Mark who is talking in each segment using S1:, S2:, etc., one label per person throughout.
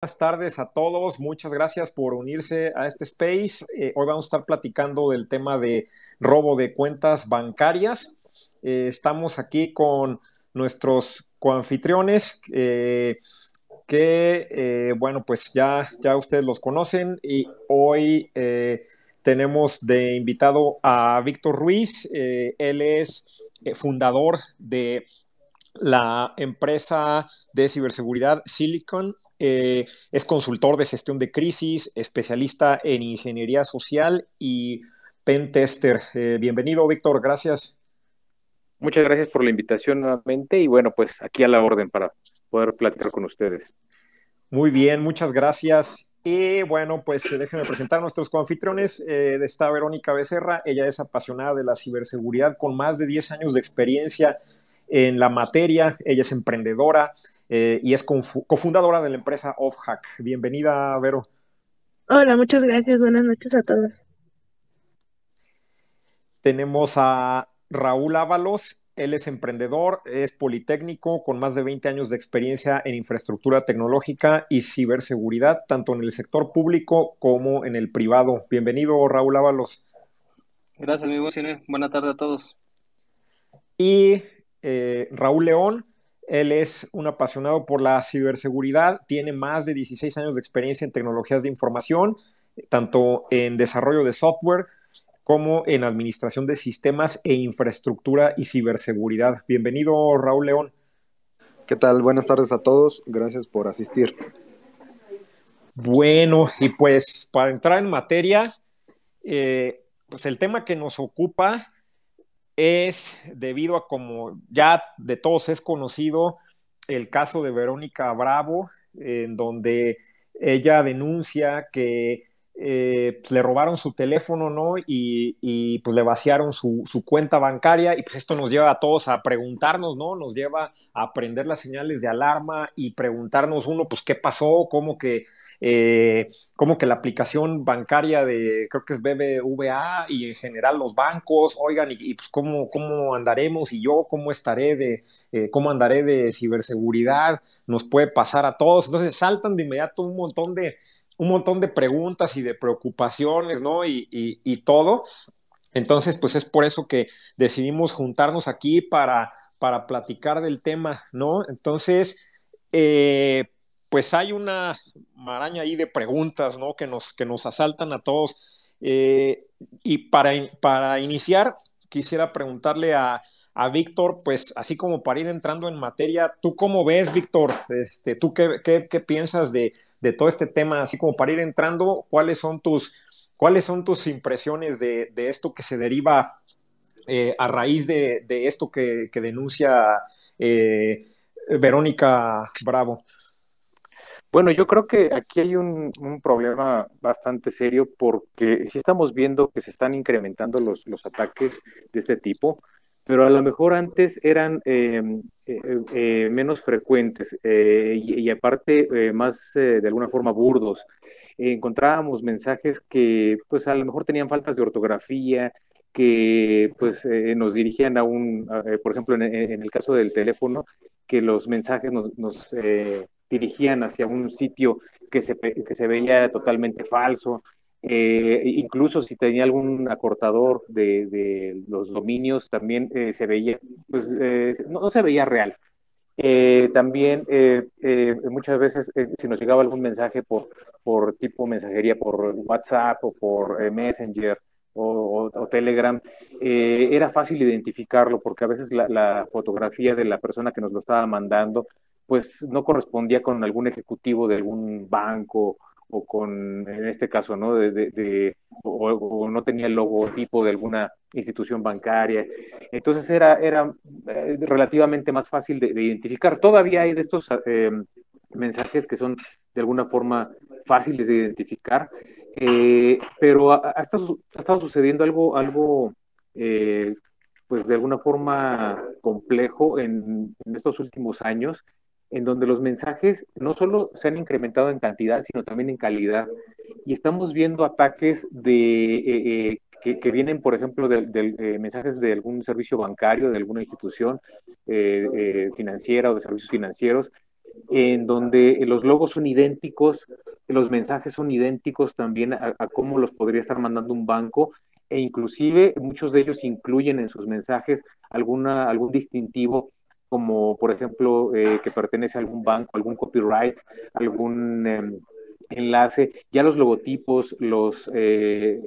S1: Buenas tardes a todos, muchas gracias por unirse a este space. Eh, hoy vamos a estar platicando del tema de robo de cuentas bancarias. Eh, estamos aquí con nuestros coanfitriones eh, que, bueno, pues ya, ya ustedes los conocen y hoy tenemos de invitado a Víctor Ruiz. él es fundador de la empresa de ciberseguridad Silicon eh, es consultor de gestión de crisis, especialista en ingeniería social y pentester. Eh, bienvenido, Víctor, gracias.
S2: Muchas gracias por la invitación nuevamente y bueno, pues aquí a la orden para poder platicar con ustedes.
S1: Muy bien, muchas gracias. Y bueno, pues déjenme presentar a nuestros confitriones. Eh, está Verónica Becerra, ella es apasionada de la ciberseguridad con más de 10 años de experiencia en la materia. Ella es emprendedora eh, y es cofundadora de la empresa OffHack. Bienvenida, Vero.
S3: Hola, muchas gracias. Buenas noches a todos.
S1: Tenemos a Raúl Ábalos. Él es emprendedor, es politécnico con más de 20 años de experiencia en infraestructura tecnológica y ciberseguridad, tanto en el sector público como en el privado. Bienvenido, Raúl Ábalos.
S4: Gracias, amigo. Buenas tardes a todos.
S1: Y eh, Raúl León. Él es un apasionado por la ciberseguridad, tiene más de 16 años de experiencia en tecnologías de información, tanto en desarrollo de software como en administración de sistemas e infraestructura y ciberseguridad. Bienvenido, Raúl León.
S5: ¿Qué tal? Buenas tardes a todos. Gracias por asistir.
S1: Bueno, y pues para entrar en materia, eh, pues el tema que nos ocupa es debido a como ya de todos es conocido el caso de Verónica Bravo, en donde ella denuncia que eh, pues, le robaron su teléfono, ¿no? Y, pues le vaciaron su, su, cuenta bancaria y pues esto nos lleva a todos a preguntarnos, ¿no? Nos lleva a aprender las señales de alarma y preguntarnos uno, pues qué pasó, cómo que eh, como que la aplicación bancaria de, creo que es BBVA y en general los bancos, oigan, y, pues cómo, cómo andaremos y yo cómo estaré de, eh, cómo andaré de ciberseguridad, nos puede pasar a todos. Entonces saltan de inmediato un montón de, un montón de preguntas y de preocupaciones, ¿no? Y, y, todo. Entonces, pues es por eso que decidimos juntarnos aquí para, para platicar del tema, ¿no? Entonces, eh, pues hay una maraña ahí de preguntas, ¿no? Que nos, que nos asaltan a todos. Eh, y para, para iniciar, quisiera preguntarle a, Víctor, pues así como para ir entrando en materia, ¿tú cómo ves, Víctor? Este, ¿Tú qué, piensas de, todo este tema? Así como para ir entrando, ¿cuáles son tus, cuáles son tus impresiones de, esto que se deriva eh, a raíz de, esto que, denuncia eh, Verónica Bravo?
S2: Bueno, yo creo que aquí hay un, problema bastante serio porque sí estamos viendo que se están incrementando los, los ataques de este tipo, pero a lo mejor antes eran em, eh, eh, menos frecuentes eh, y, aparte más de alguna forma burdos. encontrábamos mensajes que pues a lo mejor tenían faltas de ortografía, que pues nos dirigían a un, por ejemplo, en, el caso del teléfono, que los mensajes nos dirigían hacia un sitio que se, que se veía totalmente falso. Eh, incluso si tenía algún acortador de, los dominios, también eh, se veía, pues eh, no, se veía real. también muchas veces si nos llegaba algún mensaje por, por tipo mensajería por WhatsApp o por Messenger o, Telegram, era fácil identificarlo porque a veces la, la, fotografía de la persona que nos lo estaba mandando pues no correspondía con algún ejecutivo de algún banco o con, en este caso, ¿no? De, o, no tenía el logotipo de alguna institución bancaria. Entonces era, era eh, relativamente más fácil de, identificar. Todavía hay de estos eh, mensajes que son de alguna forma fáciles de identificar, eh, pero ha, estado, ha, estado, sucediendo algo, algo pues de alguna forma complejo en, en estos últimos años en donde los mensajes no solo se han incrementado en cantidad, sino también en calidad. Y estamos viendo ataques de, eh, eh, que, vienen, por ejemplo, de, eh, mensajes de algún servicio bancario, de alguna institución financiera o de servicios financieros, en donde los logos son idénticos, los mensajes son idénticos también a, cómo los podría estar mandando un banco, e inclusive muchos de ellos incluyen en sus mensajes alguna, algún distintivo como por ejemplo eh, que pertenece a algún banco, algún copyright, algún em, enlace, ya los logotipos, los, eh,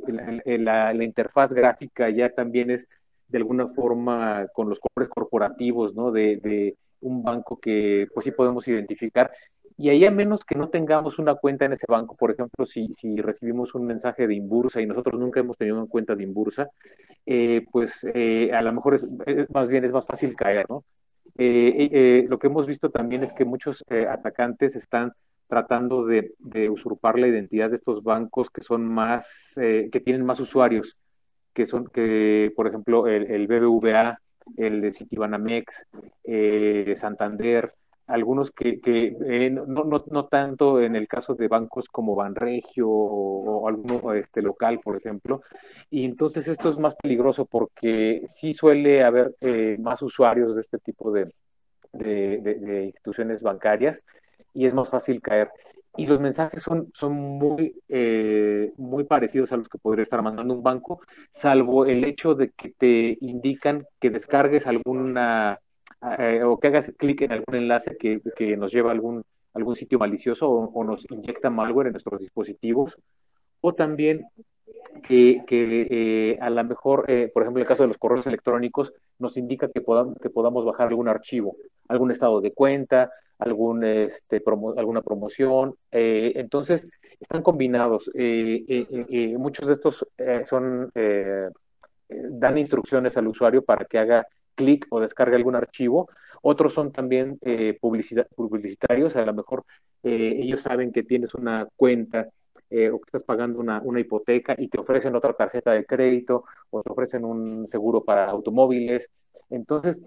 S2: la, interfaz gráfica ya también es de alguna forma con los colores corporativos, ¿no? De, un banco que pues sí podemos identificar. Y ahí a menos que no tengamos una cuenta en ese banco, por ejemplo, si, si recibimos un mensaje de Inbursa y nosotros nunca hemos tenido una cuenta de Inbursa, eh, pues a lo mejor es, más bien es más fácil caer, ¿no? Lo que hemos visto también es que muchos atacantes están tratando de, usurpar la identidad de estos bancos que son más, eh, que tienen más usuarios, que son, que por ejemplo el, BBVA, el de Citibanamex, eh, Santander, algunos que, eh, no, no, no, tanto en el caso de bancos como Banregio o, alguno este, local, por ejemplo. Y entonces esto es más peligroso porque sí suele haber más usuarios de este tipo de, de instituciones bancarias y es más fácil caer. Y los mensajes son, son muy, eh, muy parecidos a los que podría estar mandando un banco, salvo el hecho de que te indican que descargues alguna eh, o que hagas clic en algún enlace que, que, nos lleva a algún, algún sitio malicioso o, nos inyecta malware en nuestros dispositivos, o también que, que eh, a lo mejor, por ejemplo, en el caso de los correos electrónicos, nos indica que, podamos, que podamos bajar algún archivo, algún estado de cuenta, algún, este, alguna promoción. Eh, entonces, están combinados. Eh, eh, muchos de estos son, dan instrucciones al usuario para que haga clic o descargue algún archivo. Otros son también publicitarios, a lo mejor ellos saben que tienes una cuenta o que estás pagando una, una, hipoteca y te ofrecen otra tarjeta de crédito o te ofrecen un seguro para automóviles. Entonces,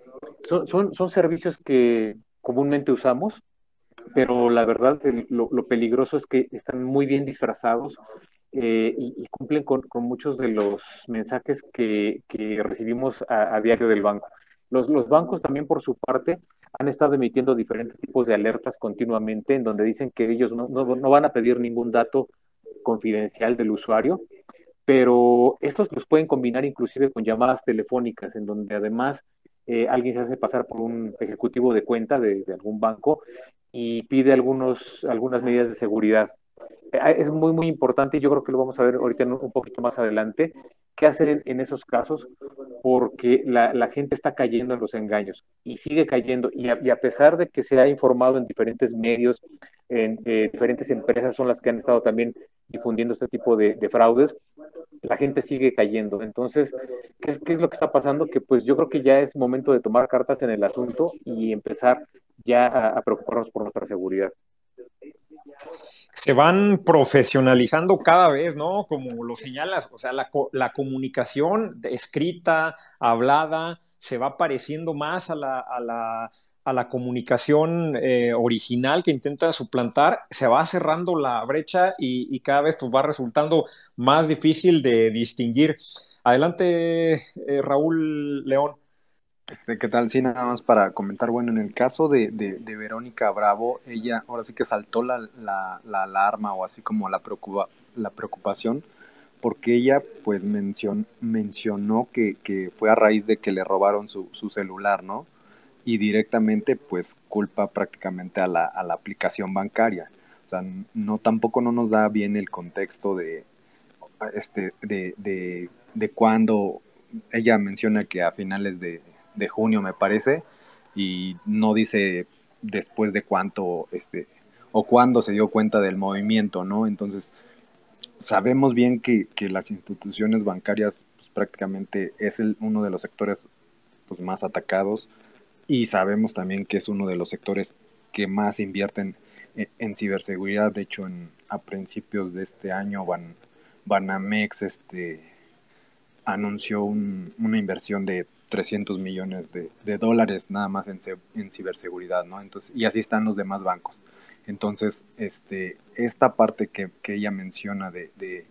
S2: son, son, son servicios que, comúnmente usamos, pero la verdad lo, peligroso es que están muy bien disfrazados eh, y, cumplen con, muchos de los mensajes que, recibimos a, diario del banco. Los, bancos también por su parte han estado emitiendo diferentes tipos de alertas continuamente en donde dicen que ellos no, van a pedir ningún dato confidencial del usuario, pero estos los pueden combinar inclusive con llamadas telefónicas en donde además eh, alguien se hace pasar por un ejecutivo de cuenta de, algún banco y pide algunos, algunas medidas de seguridad. Eh, es muy, muy importante y yo creo que lo vamos a ver ahorita un poquito más adelante, qué hacer en, esos casos, porque la, gente está cayendo en los engaños y sigue cayendo. Y a, pesar de que se ha informado en diferentes medios, en eh, diferentes empresas son las que han estado también difundiendo este tipo de, fraudes, la gente sigue cayendo. Entonces, ¿qué es, ¿qué es, lo que está pasando? Que pues yo creo que ya es momento de tomar cartas en el asunto y empezar ya a, preocuparnos por nuestra seguridad.
S1: Se van profesionalizando cada vez, ¿no? Como lo señalas, o sea, la, comunicación escrita, hablada, se va pareciendo más a la, a la, a la comunicación eh, original que intenta suplantar, se va cerrando la brecha y, cada vez pues, va resultando más difícil de distinguir. Adelante, eh, Raúl León.
S5: Este, ¿Qué tal? Sí, nada más para comentar. Bueno, en el caso de, Verónica Bravo, ella ahora sí que saltó la, alarma o así como la, preocupa, la preocupación, porque ella pues mencionó que, que, fue a raíz de que le robaron su, su celular, ¿no? y directamente pues culpa prácticamente a la, a la aplicación bancaria. O sea, no tampoco no nos da bien el contexto de este de, de, de cuando ella menciona que a finales de, de, junio me parece y no dice después de cuánto este o cuándo se dio cuenta del movimiento, ¿no? Entonces, sabemos bien que, que las instituciones bancarias pues, prácticamente es el, uno de los sectores pues, más atacados y sabemos también que es uno de los sectores que más invierten en, ciberseguridad. De hecho, en, a principios de este año, Ban, Banamex este, anunció una inversión de 300 millones de, dólares nada más en, en, ciberseguridad, ¿no? Entonces, y así están los demás bancos. Entonces, este, esta parte que, que ella menciona de, de,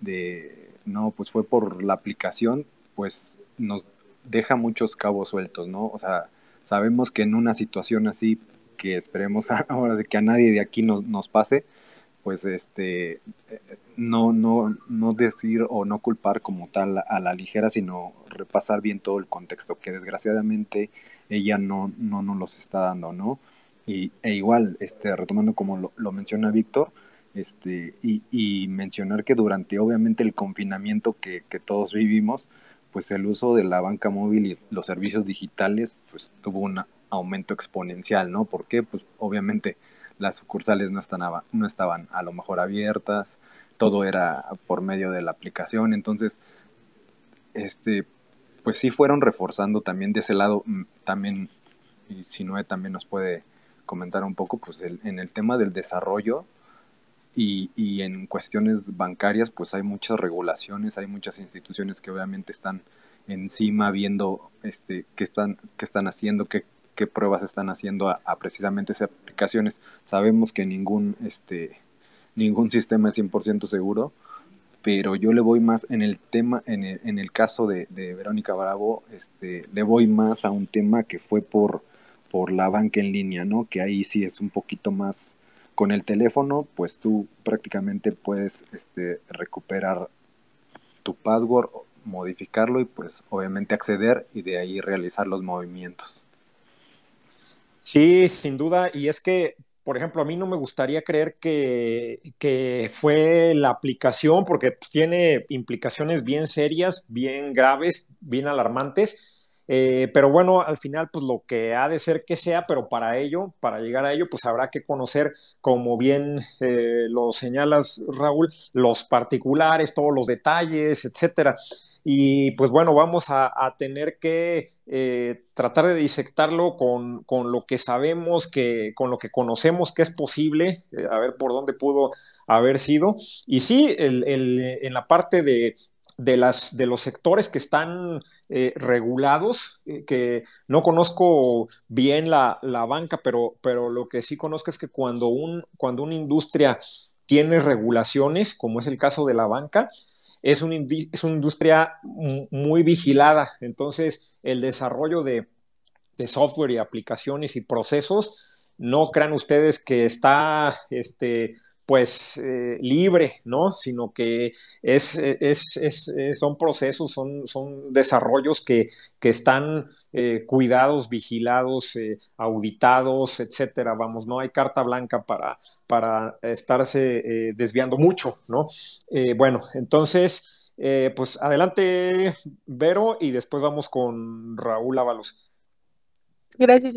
S5: de, no, pues fue por la aplicación, pues nos deja muchos cabos sueltos, ¿no? O sea, Sabemos que en una situación así, que esperemos ahora de que a nadie de aquí nos, nos pase, pues este no, no, no decir o no culpar como tal a la ligera, sino repasar bien todo el contexto, que desgraciadamente ella no, no nos los está dando, ¿no? Y, e igual, este, retomando como lo, menciona Víctor, este, y, y, mencionar que durante obviamente el confinamiento que, que, todos vivimos, pues el uso de la banca móvil y los servicios digitales, pues tuvo un aumento exponencial, ¿no? ¿Por qué? Pues obviamente las sucursales no, están, no estaban a lo mejor abiertas, todo era por medio de la aplicación, entonces, este, pues sí fueron reforzando también de ese lado, mm, también, y si Noé también nos puede comentar un poco, pues en el tema del desarrollo y, y, en cuestiones bancarias, pues hay muchas regulaciones, hay muchas instituciones que obviamente están encima viendo este, qué, están, qué están haciendo, qué, qué pruebas están haciendo a, precisamente esas aplicaciones. Sabemos que ningún, este, ningún sistema es 100% seguro, pero yo le voy más en el tema, en el, en el caso de, Verónica Bravo, este, le voy más a un tema que fue por, por la banca en línea, ¿no? Que ahí sí es un poquito más con el teléfono, pues tú prácticamente puedes este, recuperar tu password, modificarlo y pues obviamente acceder y de ahí realizar los movimientos.
S1: Sí, sin duda. Y es que, por ejemplo, a mí no me gustaría creer que, que fue la aplicación, porque pues, tiene implicaciones bien serias, bien graves, bien alarmantes. Eh, pero bueno, al final, pues lo que ha de ser que sea, pero para ello, para llegar a ello, pues habrá que conocer, como bien eh, lo señalas, Raúl, los particulares, todos los detalles, etcétera. Y pues bueno, vamos a, tener que eh, tratar de disectarlo con, lo que sabemos, que, con lo que conocemos que es posible, a ver por dónde pudo haber sido. Y sí, en la parte de, las, de los sectores que están eh, regulados, que no conozco bien la, banca, pero, pero lo que sí conozco es que cuando, un, cuando una industria tiene regulaciones, como es el caso de la banca, es una, es una industria muy vigilada, entonces el desarrollo de, software y aplicaciones y procesos, no crean ustedes que está este, pues eh, libre, ¿no? Sino que es, son procesos, son, son desarrollos que, están eh, cuidados, vigilados, eh, auditados, etcétera. Vamos, no hay carta blanca para, para estarse desviando mucho, ¿no? bueno, entonces, pues adelante, Vero, y después vamos con Raúl Ábalos.
S3: Gracias,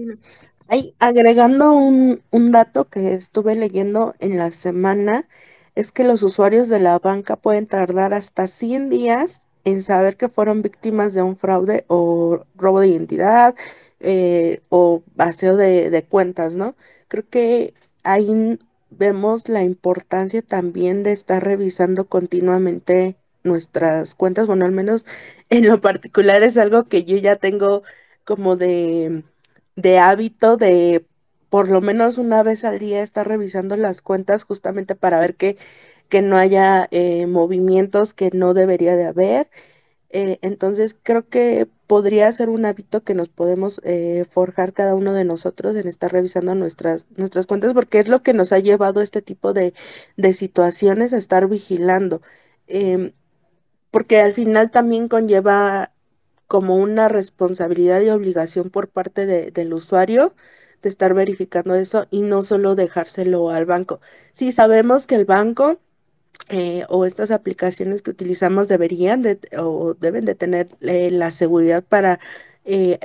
S3: agregando un, un dato que estuve leyendo en la semana, es que los usuarios de la banca pueden tardar hasta 100 días en saber que fueron víctimas de un fraude o robo de identidad eh, o vacío de, de, cuentas, ¿no? Creo que ahí vemos la importancia también de estar revisando continuamente nuestras cuentas, bueno, al menos en lo particular es algo que yo ya tengo como de de hábito de por lo menos una vez al día estar revisando las cuentas justamente para ver que, que no haya eh, movimientos que no debería de haber. Eh, entonces creo que podría ser un hábito que nos podemos eh, forjar cada uno de nosotros en estar revisando nuestras, nuestras cuentas porque es lo que nos ha llevado este tipo de, de situaciones a estar vigilando. Em, porque al final también conlleva como una responsabilidad y obligación por parte del usuario de estar verificando eso y no solo dejárselo al banco. Sí, sabemos que el banco eh, o estas aplicaciones que utilizamos deberían de, o deben de tener eh, la seguridad para, eh,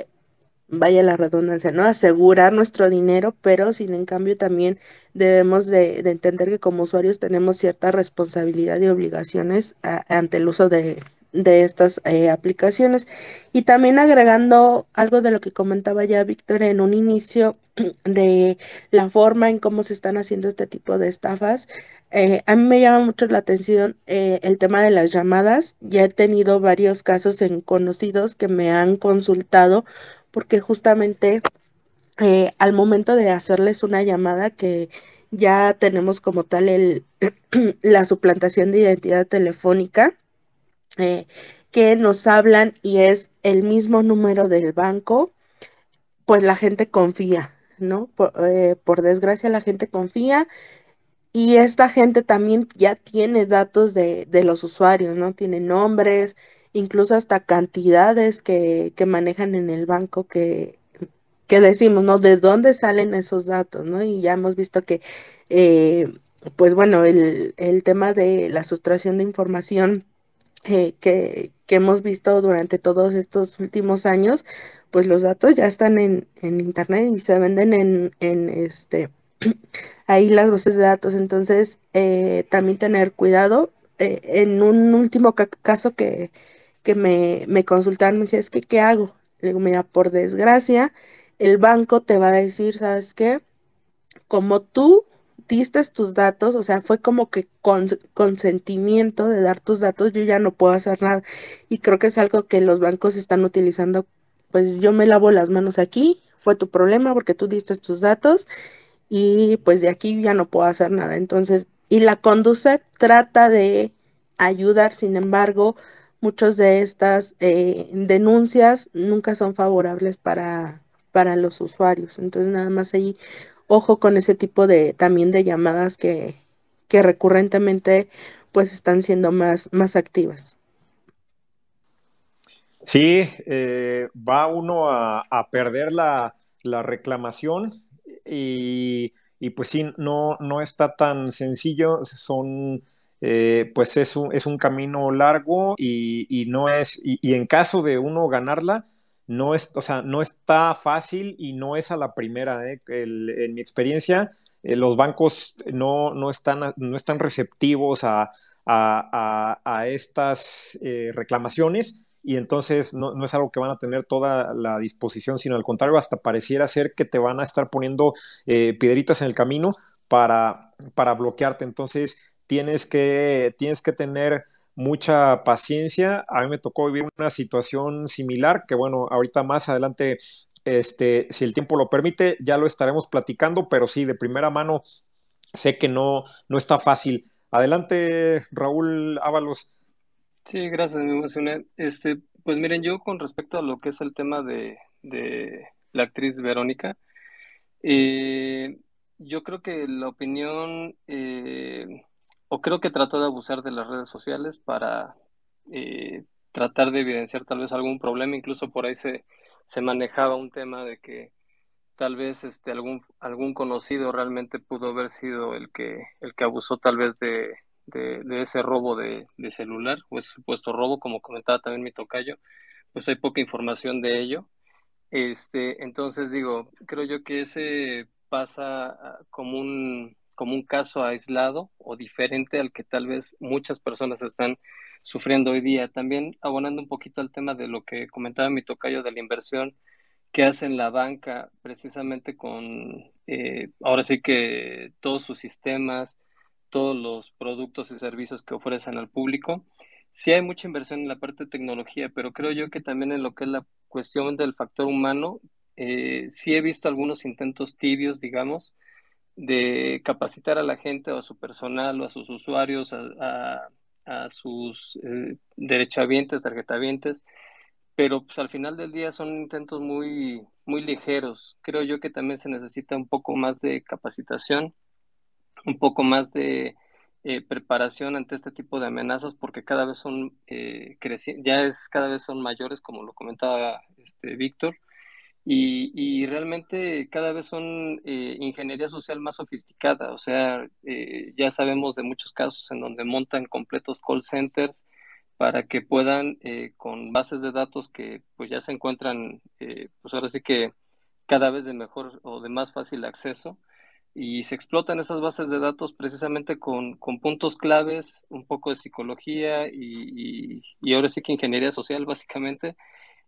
S3: vaya la redundancia, ¿no? Asegurar nuestro dinero, pero sin en cambio también debemos de, entender que como usuarios tenemos cierta responsabilidad y obligaciones ante el uso de, de estas eh, aplicaciones. Y también agregando algo de lo que comentaba ya Víctor en un inicio de la forma en cómo se están haciendo este tipo de estafas, eh, a mí me llama mucho la atención eh, el tema de las llamadas. Ya he tenido varios casos en conocidos que me han consultado porque justamente al momento de hacerles una llamada que ya tenemos como tal el, la suplantación de identidad telefónica, eh, que nos hablan y es el mismo número del banco, pues la gente confía. ¿no? Por, eh, por desgracia la gente confía y esta gente también ya tiene datos de, de los usuarios, ¿no? Tiene nombres, incluso hasta cantidades que, que manejan en el banco que, que decimos, ¿no? ¿De dónde salen esos datos, ¿no? Y ya hemos visto que, eh, pues bueno, el, el, tema de la sustracción de información que, que, hemos visto durante todos estos últimos años, pues los datos ya están en, en Internet y se venden en, en este ahí las bases de datos. Entonces, eh, también tener cuidado. Eh, en un último ca caso que, que me, me, consultaron, me decía, es que, ¿qué hago? Le digo, mira, por desgracia, el banco te va a decir, ¿sabes qué? Como tú diste tus datos, o sea, fue como que con consentimiento de dar tus datos, yo ya no puedo hacer nada. Y creo que es algo que los bancos están utilizando, pues yo me lavo las manos aquí, fue tu problema porque tú diste tus datos y pues de aquí ya no puedo hacer nada. Entonces, y la Conducef trata de ayudar, sin embargo, muchas de estas eh, denuncias nunca son favorables para, para los usuarios. Entonces, nada más ahí, ojo con ese tipo de también de llamadas que, que recurrentemente pues están siendo más, más activas.
S1: Sí, eh, va uno a, a perder la, la reclamación y, y, pues sí, no, no está tan sencillo, son, eh, pues es un, es un, camino largo y, y no es, y, y, en caso de uno ganarla, no es, o sea, no está fácil y no es a la primera, ¿eh? En mi experiencia, eh, los bancos no, no, están, no están receptivos a, a, estas eh, reclamaciones y entonces no, no, es algo que van a tener toda la disposición, sino al contrario, hasta pareciera ser que te van a estar poniendo piedritas en el camino para, para bloquearte. Entonces tienes que, tienes que tener mucha paciencia. A mí me tocó vivir una situación similar, que bueno, ahorita más adelante, este, si el tiempo lo permite, ya lo estaremos platicando, pero sí, de primera mano, sé que no, no está fácil. Adelante, Raúl Ábalos.
S4: Sí, gracias, me emocioné. Este, pues miren, yo con respecto a lo que es el tema de, de la actriz Verónica, eh, yo creo que la opinión, eh, o creo que trató de abusar de las redes sociales para eh, tratar de evidenciar tal vez algún problema, incluso por ahí se, se manejaba un tema de que tal vez este algún algún conocido realmente pudo haber sido el que el que abusó tal vez de, de, de ese robo de, de, celular o ese supuesto robo, como comentaba también mi tocayo, pues hay poca información de ello. Este, entonces digo, creo yo que ese pasa ah, como un, como un caso aislado o diferente al que tal vez muchas personas están sufriendo hoy día. También abonando un poquito al tema de lo que comentaba mi tocayo de la inversión que hace en la banca precisamente con, eh, ahora sí que todos sus sistemas, todos los productos y servicios que ofrecen al público. Sí hay mucha inversión en la parte de tecnología, pero creo yo que también en lo que es la cuestión del factor humano, eh, sí he visto algunos intentos tibios, digamos, de capacitar a la gente o a su personal o a sus usuarios, a, a, sus eh, derechohabientes, tarjetavientes, pero pues al final del día son intentos muy, muy ligeros. Creo yo que también se necesita un poco más de capacitación un poco más de eh, preparación ante este tipo de amenazas porque cada vez son eh, ya es cada vez son mayores como lo comentaba este Víctor y, y, realmente cada vez son eh, ingeniería social más sofisticada o sea eh, ya sabemos de muchos casos en donde montan completos call centers para que puedan eh, con bases de datos que pues ya se encuentran pues ahora sí que cada vez de mejor o de más fácil acceso y se explotan esas bases de datos precisamente con, con puntos claves, un poco de psicología y, y, ahora sí que ingeniería social básicamente,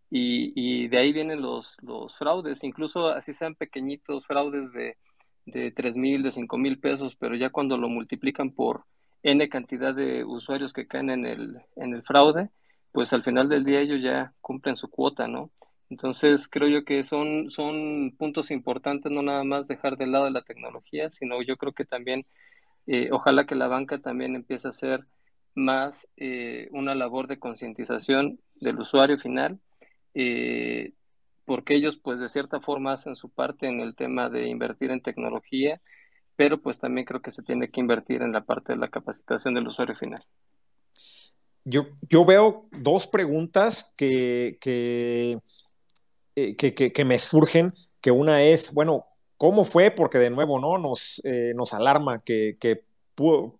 S4: y, y, de ahí vienen los, los fraudes, incluso así sean pequeñitos fraudes de, de 3 mil, de 5 mil pesos, pero ya cuando lo multiplican por N cantidad de usuarios que caen en el, en el fraude, pues al final del día ellos ya cumplen su cuota, ¿no? Entonces, creo yo que son, son puntos importantes, no nada más dejar de lado la tecnología, sino yo creo que también, eh, ojalá que la banca también empiece a hacer más eh, una labor de concientización del usuario final, eh, porque ellos pues de cierta forma hacen su parte en el tema de invertir en tecnología, pero pues también creo que se tiene que invertir en la parte de la capacitación del usuario final.
S1: Yo, yo veo dos preguntas que, que, eh, que, que, me surgen, que una es, bueno, ¿cómo fue? Porque de nuevo, ¿no? Nos, eh, nos alarma que, que,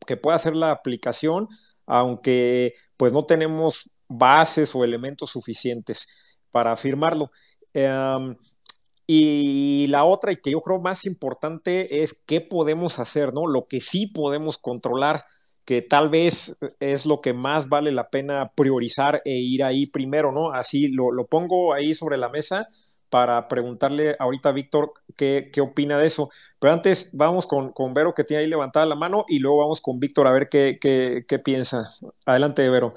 S1: que pueda hacer la aplicación, aunque pues no tenemos bases o elementos suficientes para afirmarlo. Em, y la otra, y que yo creo más importante, es qué podemos hacer, ¿no? Lo que sí podemos controlar, que tal vez es lo que más vale la pena priorizar e ir ahí primero, ¿no? Así lo, pongo ahí sobre la mesa para preguntarle ahorita a Víctor qué, opina de eso. Pero antes vamos con, con, Vero, que tiene ahí levantada la mano, y luego vamos con Víctor a ver qué, qué piensa. Adelante, Vero.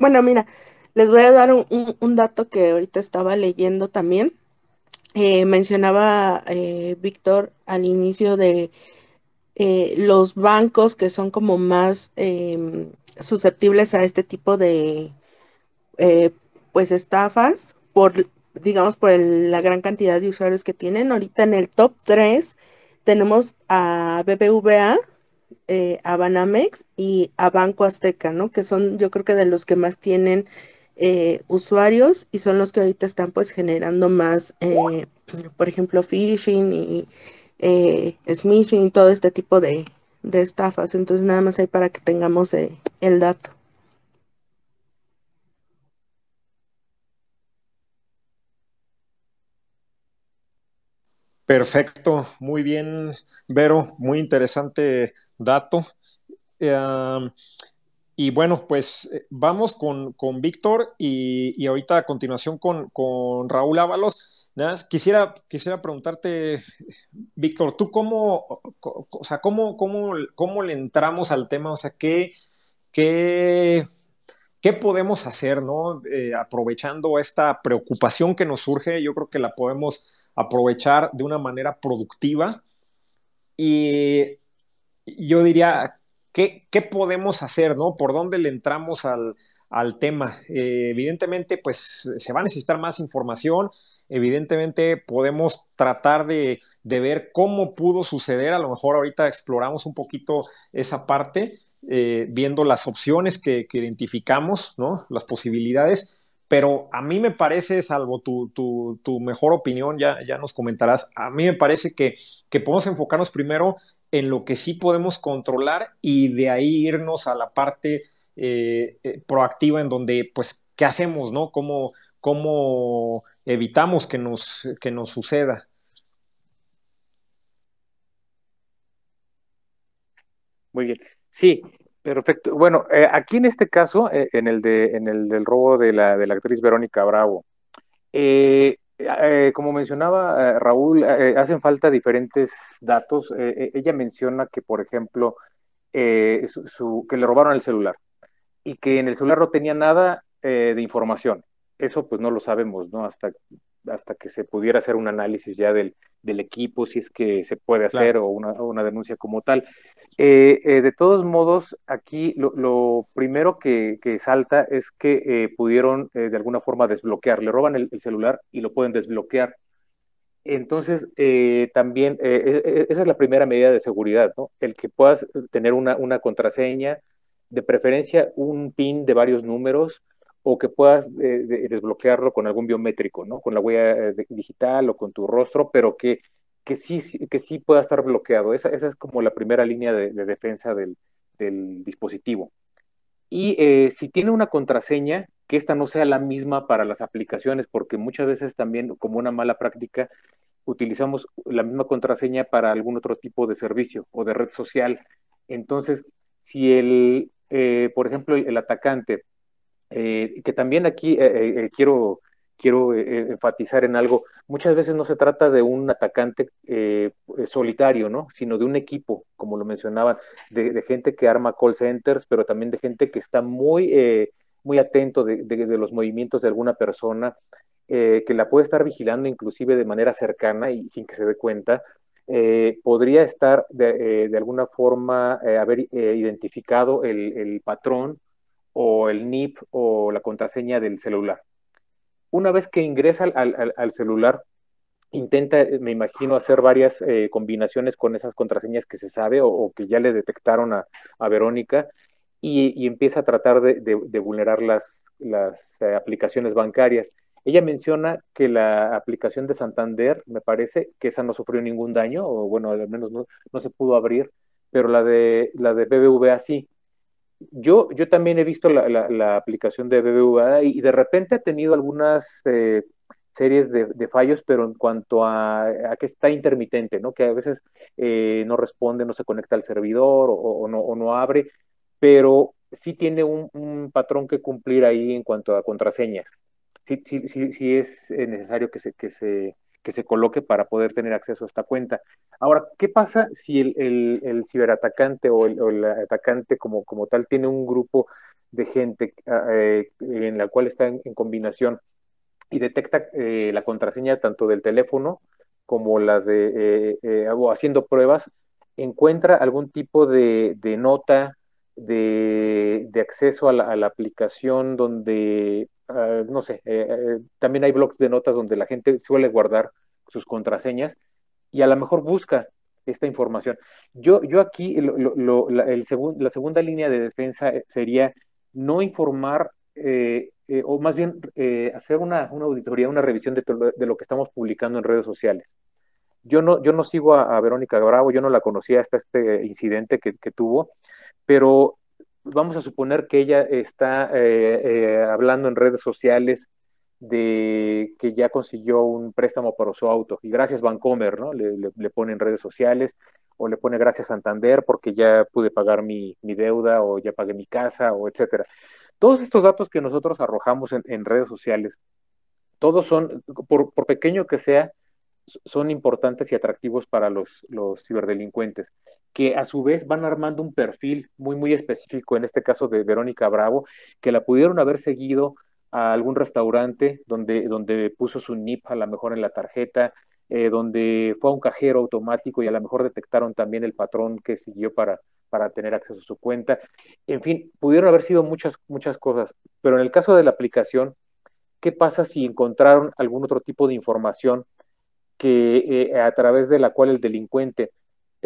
S3: Bueno, mira, les voy a dar un, dato que ahorita estaba leyendo también. Eh, mencionaba eh, Víctor al inicio de eh, los bancos que son como más em, susceptibles a este tipo de eh, pues estafas por, digamos, por la gran cantidad de usuarios que tienen. Ahorita en el top 3 tenemos a BBVA, eh, a Banamex y a Banco Azteca, ¿no? Que son yo creo que de los que más tienen eh, usuarios y son los que ahorita están pues generando más, eh, por ejemplo, phishing y smishing, todo este tipo de, de, estafas. Entonces nada más hay para que tengamos el dato.
S1: Perfecto, muy bien, Vero, muy interesante dato. Y bueno, pues eh, vamos con, con Víctor y, ahorita a continuación con, con Raúl Ábalos. Nada, quisiera, quisiera preguntarte, Víctor, ¿tú cómo, o sea, cómo, cómo, cómo le entramos al tema? O sea, ¿qué, qué, qué podemos hacer, no? Eh, aprovechando esta preocupación que nos surge, yo creo que la podemos aprovechar de una manera productiva. Y yo diría, ¿qué, podemos hacer? ¿no? ¿Por dónde le entramos al, al tema? Eh, evidentemente, pues se va a necesitar más información. Evidentemente, podemos tratar de, de, ver cómo pudo suceder. A lo mejor ahorita exploramos un poquito esa parte, eh, viendo las opciones que, que identificamos, ¿no? las posibilidades pero a mí me parece, salvo tu, tu, mejor opinión, ya, ya nos comentarás, a mí me parece que, que podemos enfocarnos primero en lo que sí podemos controlar y de ahí irnos a la parte eh, eh, proactiva en donde, pues, ¿qué hacemos, no? ¿Cómo, cómo evitamos que nos, que nos suceda?
S2: Muy bien. Sí, Perfecto. Bueno, eh, aquí en este caso, eh, en el de, en el del robo de la, de la actriz Verónica Bravo, eh, como mencionaba Raúl, hacen falta diferentes datos. ella menciona que, por ejemplo, su, que le robaron el celular y que en el celular no tenía nada de información. Eso pues no lo sabemos, ¿no? Hasta, hasta que se pudiera hacer un análisis ya del, del equipo, si es que se puede hacer o, una, o, una, denuncia como tal. Eh, eh, de todos modos, aquí lo, primero que, salta es que eh, pudieron de alguna forma desbloquear, le roban el, celular y lo pueden desbloquear. Entonces, también e, e, esa es la primera medida de seguridad, ¿no? El que puedas tener una, una contraseña, de preferencia un PIN de varios números, o que puedas desbloquearlo con algún biométrico, ¿no? Con la huella digital o con tu rostro, pero que que sí, que sí pueda estar bloqueado. Esa, esa es como la primera línea de, defensa del, dispositivo. Y eh, si tiene una contraseña, que esta no sea la misma para las aplicaciones, porque muchas veces también como una mala práctica utilizamos la misma contraseña para algún otro tipo de servicio o de red social. Entonces, si el, eh, por ejemplo, el, atacante, eh, que también aquí quiero quiero eh, eh, enfatizar en algo, muchas veces no se trata de un atacante eh, solitario, ¿no? Sino de un equipo, como lo mencionaban, de, gente que arma call centers, pero también de gente que está muy, muy atento de, los movimientos de alguna persona, que la puede estar vigilando inclusive de manera cercana y sin que se dé cuenta. podría estar de, alguna forma haber identificado el patrón o el NIP o la contraseña del celular una vez que ingresa al, celular, intenta, me imagino, hacer varias eh, combinaciones con esas contraseñas que se sabe o, que ya le detectaron a, Verónica y, empieza a tratar de, vulnerar las, las eh, aplicaciones bancarias. Ella menciona que la aplicación de Santander, me parece que esa no sufrió ningún daño, o bueno, al menos no, no se pudo abrir, pero la de, la de BBVA sí. Yo, yo también he visto la, aplicación de BBVA y, de repente ha tenido algunas eh, series de, fallos, pero en cuanto a, que está intermitente, ¿no? que a veces eh, no responde, no se conecta al servidor o, no, o no, abre, pero sí tiene un, un, patrón que cumplir ahí en cuanto a contraseñas. Sí, sí, sí, sí es eh, necesario que se, que se que se coloque para poder tener acceso a esta cuenta. Ahora, ¿qué pasa si el, ciberatacante o el, atacante como, tal tiene un grupo de gente ah, eh, en la cual está en, combinación y detecta eh, la contraseña tanto del teléfono como la de, eh, o haciendo pruebas, encuentra algún tipo de, nota de, acceso a la, aplicación donde Ah, no sé, eh, eh, también hay blogs de notas donde la gente suele guardar sus contraseñas y a lo mejor busca esta información. Yo, yo aquí, lo, la, el la segunda línea de defensa eh, sería no informar, o más bien hacer una, una, auditoría, una revisión de, de, lo que estamos publicando en redes sociales. Yo no, yo no sigo a, Verónica Bravo, yo no la conocía hasta este incidente que tuvo, pero vamos a suponer que ella está eh, eh, hablando en redes sociales de que ya consiguió un préstamo para su auto y gracias Vancomer, ¿no? Le, le, pone en redes sociales o le pone gracias Santander porque ya pude pagar mi, deuda o ya pagué mi casa o etcétera. Todos estos datos que nosotros arrojamos en, redes sociales, todos son, por, por, pequeño que sea, son importantes y atractivos para los, los ciberdelincuentes que a su vez van armando un perfil muy, muy específico, en este caso de Verónica Bravo, que la pudieron haber seguido a algún restaurante donde, donde puso su NIP a lo mejor en la tarjeta, eh, donde fue a un cajero automático y a lo mejor detectaron también el patrón que siguió para, para tener acceso a su cuenta. En fin, pudieron haber sido muchas, muchas cosas, pero en el caso de la aplicación, ¿qué pasa si encontraron algún otro tipo de información que eh, a través de la cual el delincuente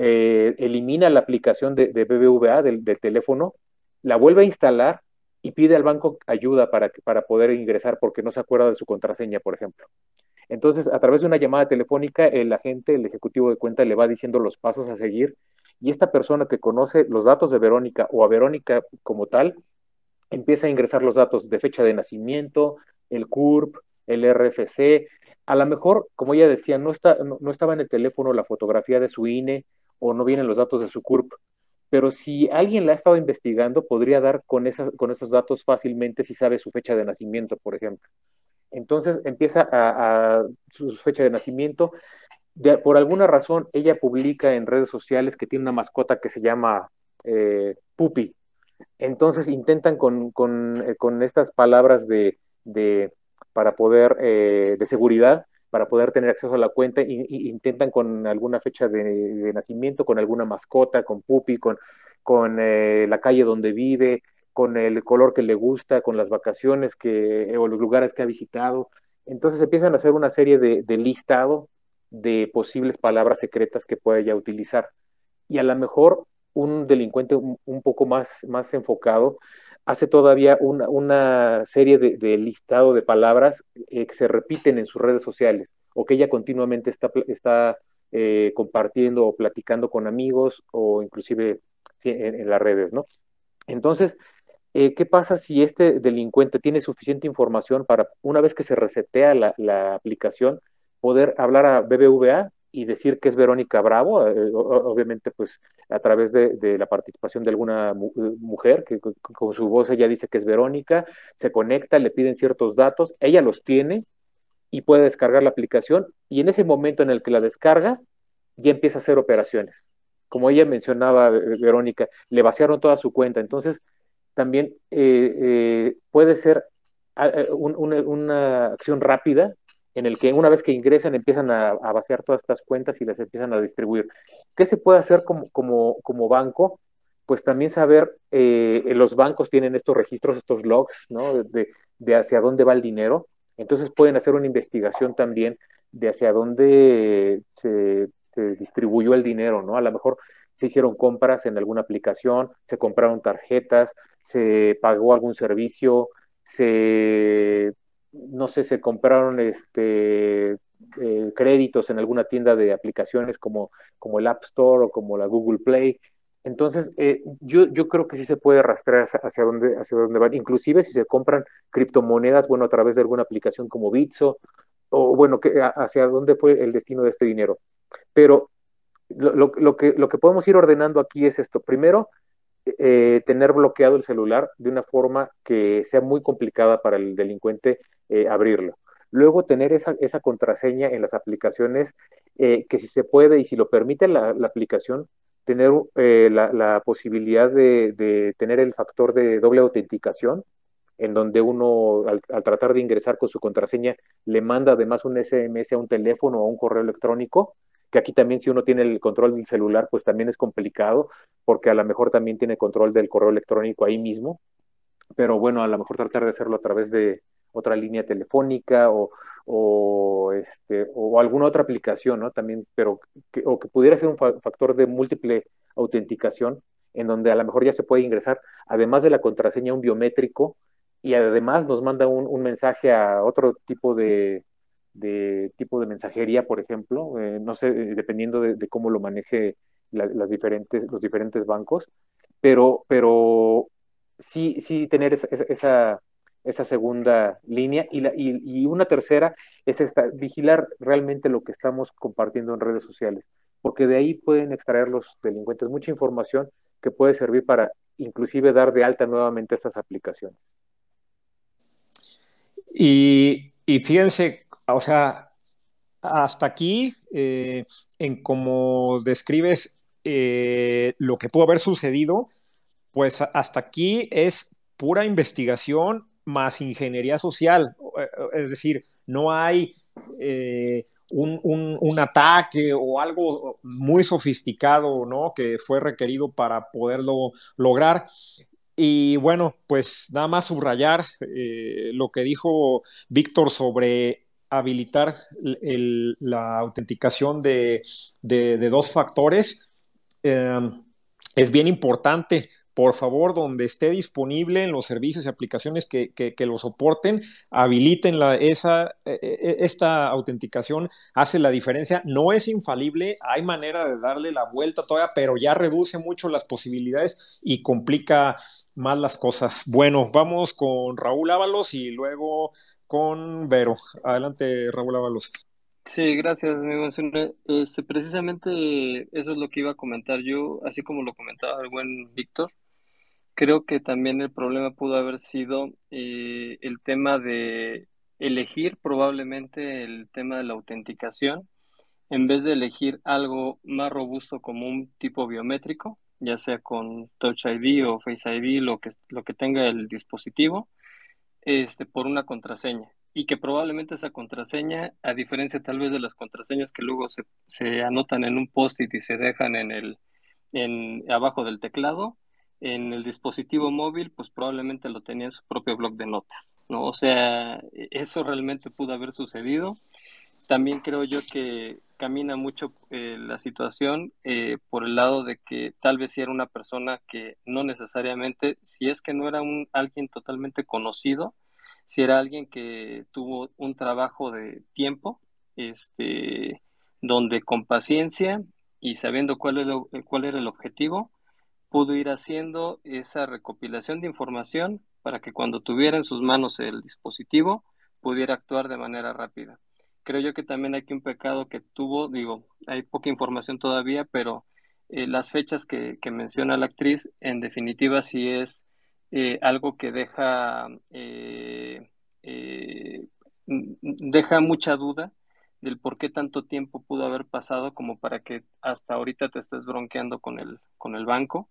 S2: eh, elimina la aplicación de, BBVA del, teléfono, la vuelve a instalar y pide al banco ayuda para, para poder ingresar porque no se acuerda de su contraseña, por ejemplo. Entonces, a través de una llamada telefónica, el agente, el ejecutivo de cuenta, le va diciendo los pasos a seguir y esta persona que conoce los datos de Verónica o a Verónica como tal, empieza a ingresar los datos de fecha de nacimiento, el CURP, el RFC. A lo mejor, como ella decía, no, está, no estaba en el teléfono la fotografía de su INE o no vienen los datos de su CURP. Pero si alguien la ha estado investigando, podría dar con, con esos datos fácilmente si sabe su fecha de nacimiento, por ejemplo. Entonces empieza a, su fecha de nacimiento. por alguna razón, ella publica en redes sociales que tiene una mascota que se llama eh, Pupi. Entonces intentan con, con, eh, con estas palabras de, de para poder, eh, de seguridad, para poder tener acceso a la cuenta intentan con alguna fecha de, nacimiento, con alguna mascota, con pupi, con, con eh, la calle donde vive, con el color que le gusta, con las vacaciones que, o los lugares que ha visitado. Entonces empiezan a hacer una serie de, listado de posibles palabras secretas que pueda ella utilizar. Y a lo mejor un delincuente un, poco más, más enfocado hace todavía una, una serie de, listado de palabras eh, que se repiten en sus redes sociales o que ella continuamente está, está eh, compartiendo o platicando con amigos o inclusive en, las redes, ¿no? Entonces, eh, ¿qué pasa si este delincuente tiene suficiente información para, una vez que se resetea la, la aplicación, poder hablar a BBVA y decir que es Verónica Bravo, eh, obviamente pues a través de, la participación de alguna eh, mujer, que con su voz ella dice que es Verónica, se conecta, le piden ciertos datos, ella los tiene y puede descargar la aplicación y en ese momento en el que la descarga ya empieza a hacer operaciones. Como ella mencionaba, eh, Verónica, le vaciaron toda su cuenta, entonces también puede ser una acción rápida en el que una vez que ingresan empiezan a, vaciar todas estas cuentas y las empiezan a distribuir. ¿Qué se puede hacer como, banco? Pues también saber, eh, los bancos tienen estos registros, estos logs, ¿no? De, de, hacia dónde va el dinero. Entonces pueden hacer una investigación también de hacia dónde se, distribuyó el dinero, ¿no? A lo mejor se hicieron compras en alguna aplicación, se compraron tarjetas, se pagó algún servicio, se, no sé, se compraron este, eh, créditos en alguna tienda de aplicaciones como, como el App Store o como la Google Play. Entonces, eh, yo, yo creo que sí se puede rastrear hacia, dónde, hacia dónde van. Inclusive si se compran criptomonedas, bueno, a través de alguna aplicación como Bitso, o bueno, que, hacia dónde fue el destino de este dinero. Pero lo, lo, que, lo que podemos ir ordenando aquí es esto. Primero, eh, tener bloqueado el celular de una forma que sea muy complicada para el delincuente eh, abrirlo. Luego tener esa, esa, contraseña en las aplicaciones que si se puede y si lo permite la, aplicación, tener eh, la, posibilidad de, tener el factor de doble autenticación, en donde uno al, tratar de ingresar con su contraseña le manda además un SMS a un teléfono o a un correo electrónico, que aquí también si uno tiene el control del celular, pues también es complicado, porque a lo mejor también tiene control del correo electrónico ahí mismo, pero bueno, a lo mejor tratar de hacerlo a través de otra línea telefónica o, o, este, o alguna otra aplicación, ¿no? También, pero que, o que pudiera ser un factor de múltiple autenticación, en donde a lo mejor ya se puede ingresar, además de la contraseña, un biométrico, y además nos manda un, mensaje a otro tipo de, de, tipo de mensajería, por ejemplo, eh, no sé, eh, dependiendo de, cómo lo maneje las diferentes, los diferentes bancos, pero, pero sí, sí tener esa esa segunda línea. Y, la, y, una tercera es esta, vigilar realmente lo que estamos compartiendo en redes sociales, porque de ahí pueden extraer los delincuentes mucha información que puede servir para inclusive dar de alta nuevamente estas aplicaciones.
S1: Y, fíjense, o sea, hasta aquí, eh, en cómo describes eh, lo que pudo haber sucedido, pues hasta aquí es pura investigación más ingeniería social. Eh, es decir, no hay eh, un, ataque o algo muy sofisticado, ¿no? Que fue requerido para poderlo lograr. Y bueno, pues nada más subrayar eh, lo que dijo Víctor sobre habilitar la autenticación de, dos factores. Es bien importante por favor, donde esté disponible en los servicios y aplicaciones que, lo soporten, habiliten la, esa, e, e, e, esta autenticación, hace la diferencia. No es infalible, hay manera de darle la vuelta todavía, pero ya reduce mucho las posibilidades y complica más las cosas. Bueno, vamos con Raúl Ábalos y luego con Vero. Adelante, Raúl Ábalos.
S4: Sí, gracias, amigo. Este, precisamente eso es lo que iba a comentar yo, así como lo comentaba el buen Víctor. Creo que también el problema pudo haber sido eh, el tema de elegir probablemente el tema de la autenticación en vez de elegir algo más robusto como un tipo biométrico, ya sea con Touch ID o Face ID, lo que, lo que tenga el dispositivo, este, por una contraseña. Y que probablemente esa contraseña, a diferencia tal vez de las contraseñas que luego se, se anotan en un post-it y se dejan en el, en, abajo del teclado, en el dispositivo móvil, pues probablemente lo tenía en su propio blog de notas, ¿no? O sea, e-, eso realmente pudo haber sucedido. También creo yo que camina mucho eh, la situación eh, por el lado de que tal vez si era una persona que no necesariamente, si es que no era un alguien totalmente conocido, si era alguien que tuvo un trabajo de tiempo, este, donde con paciencia y sabiendo cuál era, cuál era el objetivo, pudo ir haciendo esa recopilación de información para que cuando tuviera en sus manos el dispositivo pudiera actuar de manera rápida. Creo yo que también hay que un pecado que tuvo, digo, hay poca información todavía, pero eh, las fechas que, menciona la actriz, en definitiva, sí es eh, algo que deja, eh, deja mucha duda del por qué tanto tiempo pudo haber pasado como para que hasta ahorita te estés bronqueando con el, con el banco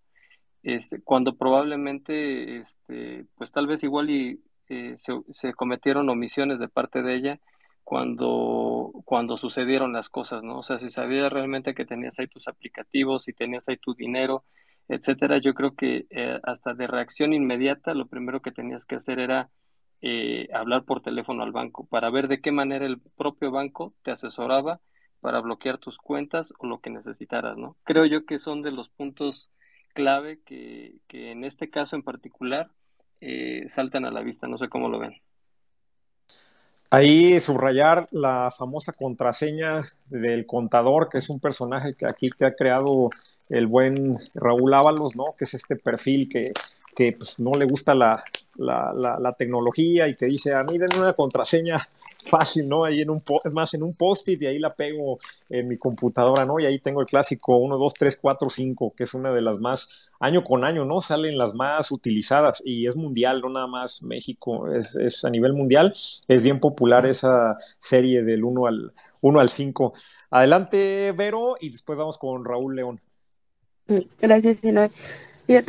S4: este, cuando probablemente, este, pues tal vez igual y eh, se, cometieron omisiones de parte de ella cuando, cuando sucedieron las cosas, ¿no? O sea, si sabías realmente que tenías ahí tus aplicativos, si tenías ahí tu dinero, etcétera, yo creo que eh, hasta de reacción inmediata lo primero que tenías que hacer era eh, hablar por teléfono al banco para ver de qué manera el propio banco te asesoraba para bloquear tus cuentas o lo que necesitaras, ¿no? Creo yo que son de los puntos clave que, en este caso en particular eh, saltan a la vista, no sé cómo lo ven.
S1: Ahí subrayar la famosa contraseña del contador, que es un personaje que aquí te ha creado el buen Raúl Ábalos, ¿no? Que es este perfil que, que pues, no le gusta la, la, tecnología y que dice, a mí denme una contraseña fácil, ¿no? Ahí en un, es más, en un post-it y ahí la pego en mi computadora, ¿no? Y ahí tengo el clásico 1, 2, 3, 4, 5, que es una de las más, año con año, ¿no? Salen las más utilizadas y es mundial, no nada más México, es, es a nivel mundial, es bien popular esa serie del 1 al, 1 al 5. Adelante, Vero, y después vamos con Raúl León.
S3: Gracias, Sinoe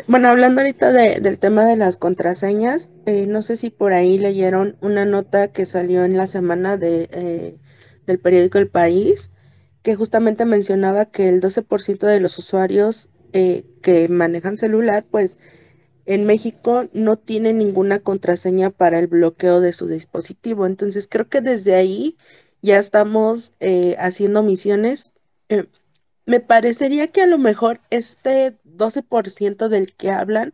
S3: bueno, hablando ahorita del tema de las contraseñas, eh, no sé si por ahí leyeron una nota que salió en la semana de, eh, del periódico El País, que justamente mencionaba que el 12% de los usuarios eh, que manejan celular, pues en México no tienen ninguna contraseña para el bloqueo de su dispositivo. Entonces creo que desde ahí ya estamos haciendo misiones. Me parecería que a lo mejor este 12% del que hablan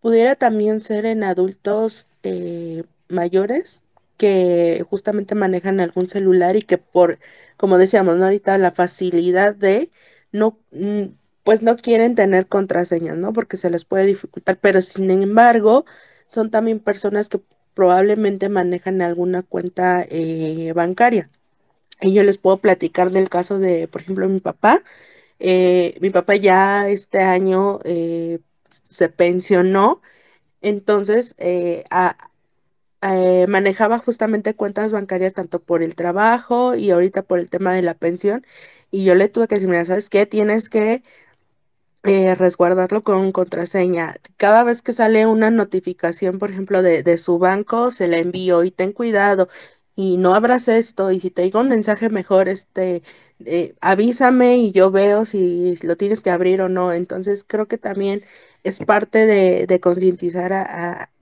S3: pudiera también ser en adultos eh, mayores que justamente manejan algún celular y que por, como decíamos, ¿no? ahorita la facilidad de no, mm, pues no quieren tener contraseñas, ¿no? Porque se les puede dificultar, pero sin embargo, son también personas que probablemente manejan alguna cuenta eh, bancaria. Y yo les puedo platicar del caso de, por ejemplo, mi papá, eh, mi papá ya este año eh, se pensionó, entonces eh, manejaba justamente cuentas bancarias tanto por el trabajo y ahorita por el tema de la pensión. Y yo le tuve que decir, mira, ¿sabes qué? Tienes que resguardarlo con contraseña. Cada vez que sale una notificación, por ejemplo, de, de su banco, se la envío y ten cuidado y no abras esto y si te digo un mensaje mejor, este, eh, avísame y yo veo si lo tienes que abrir o no. Entonces creo que también es parte de, concientizar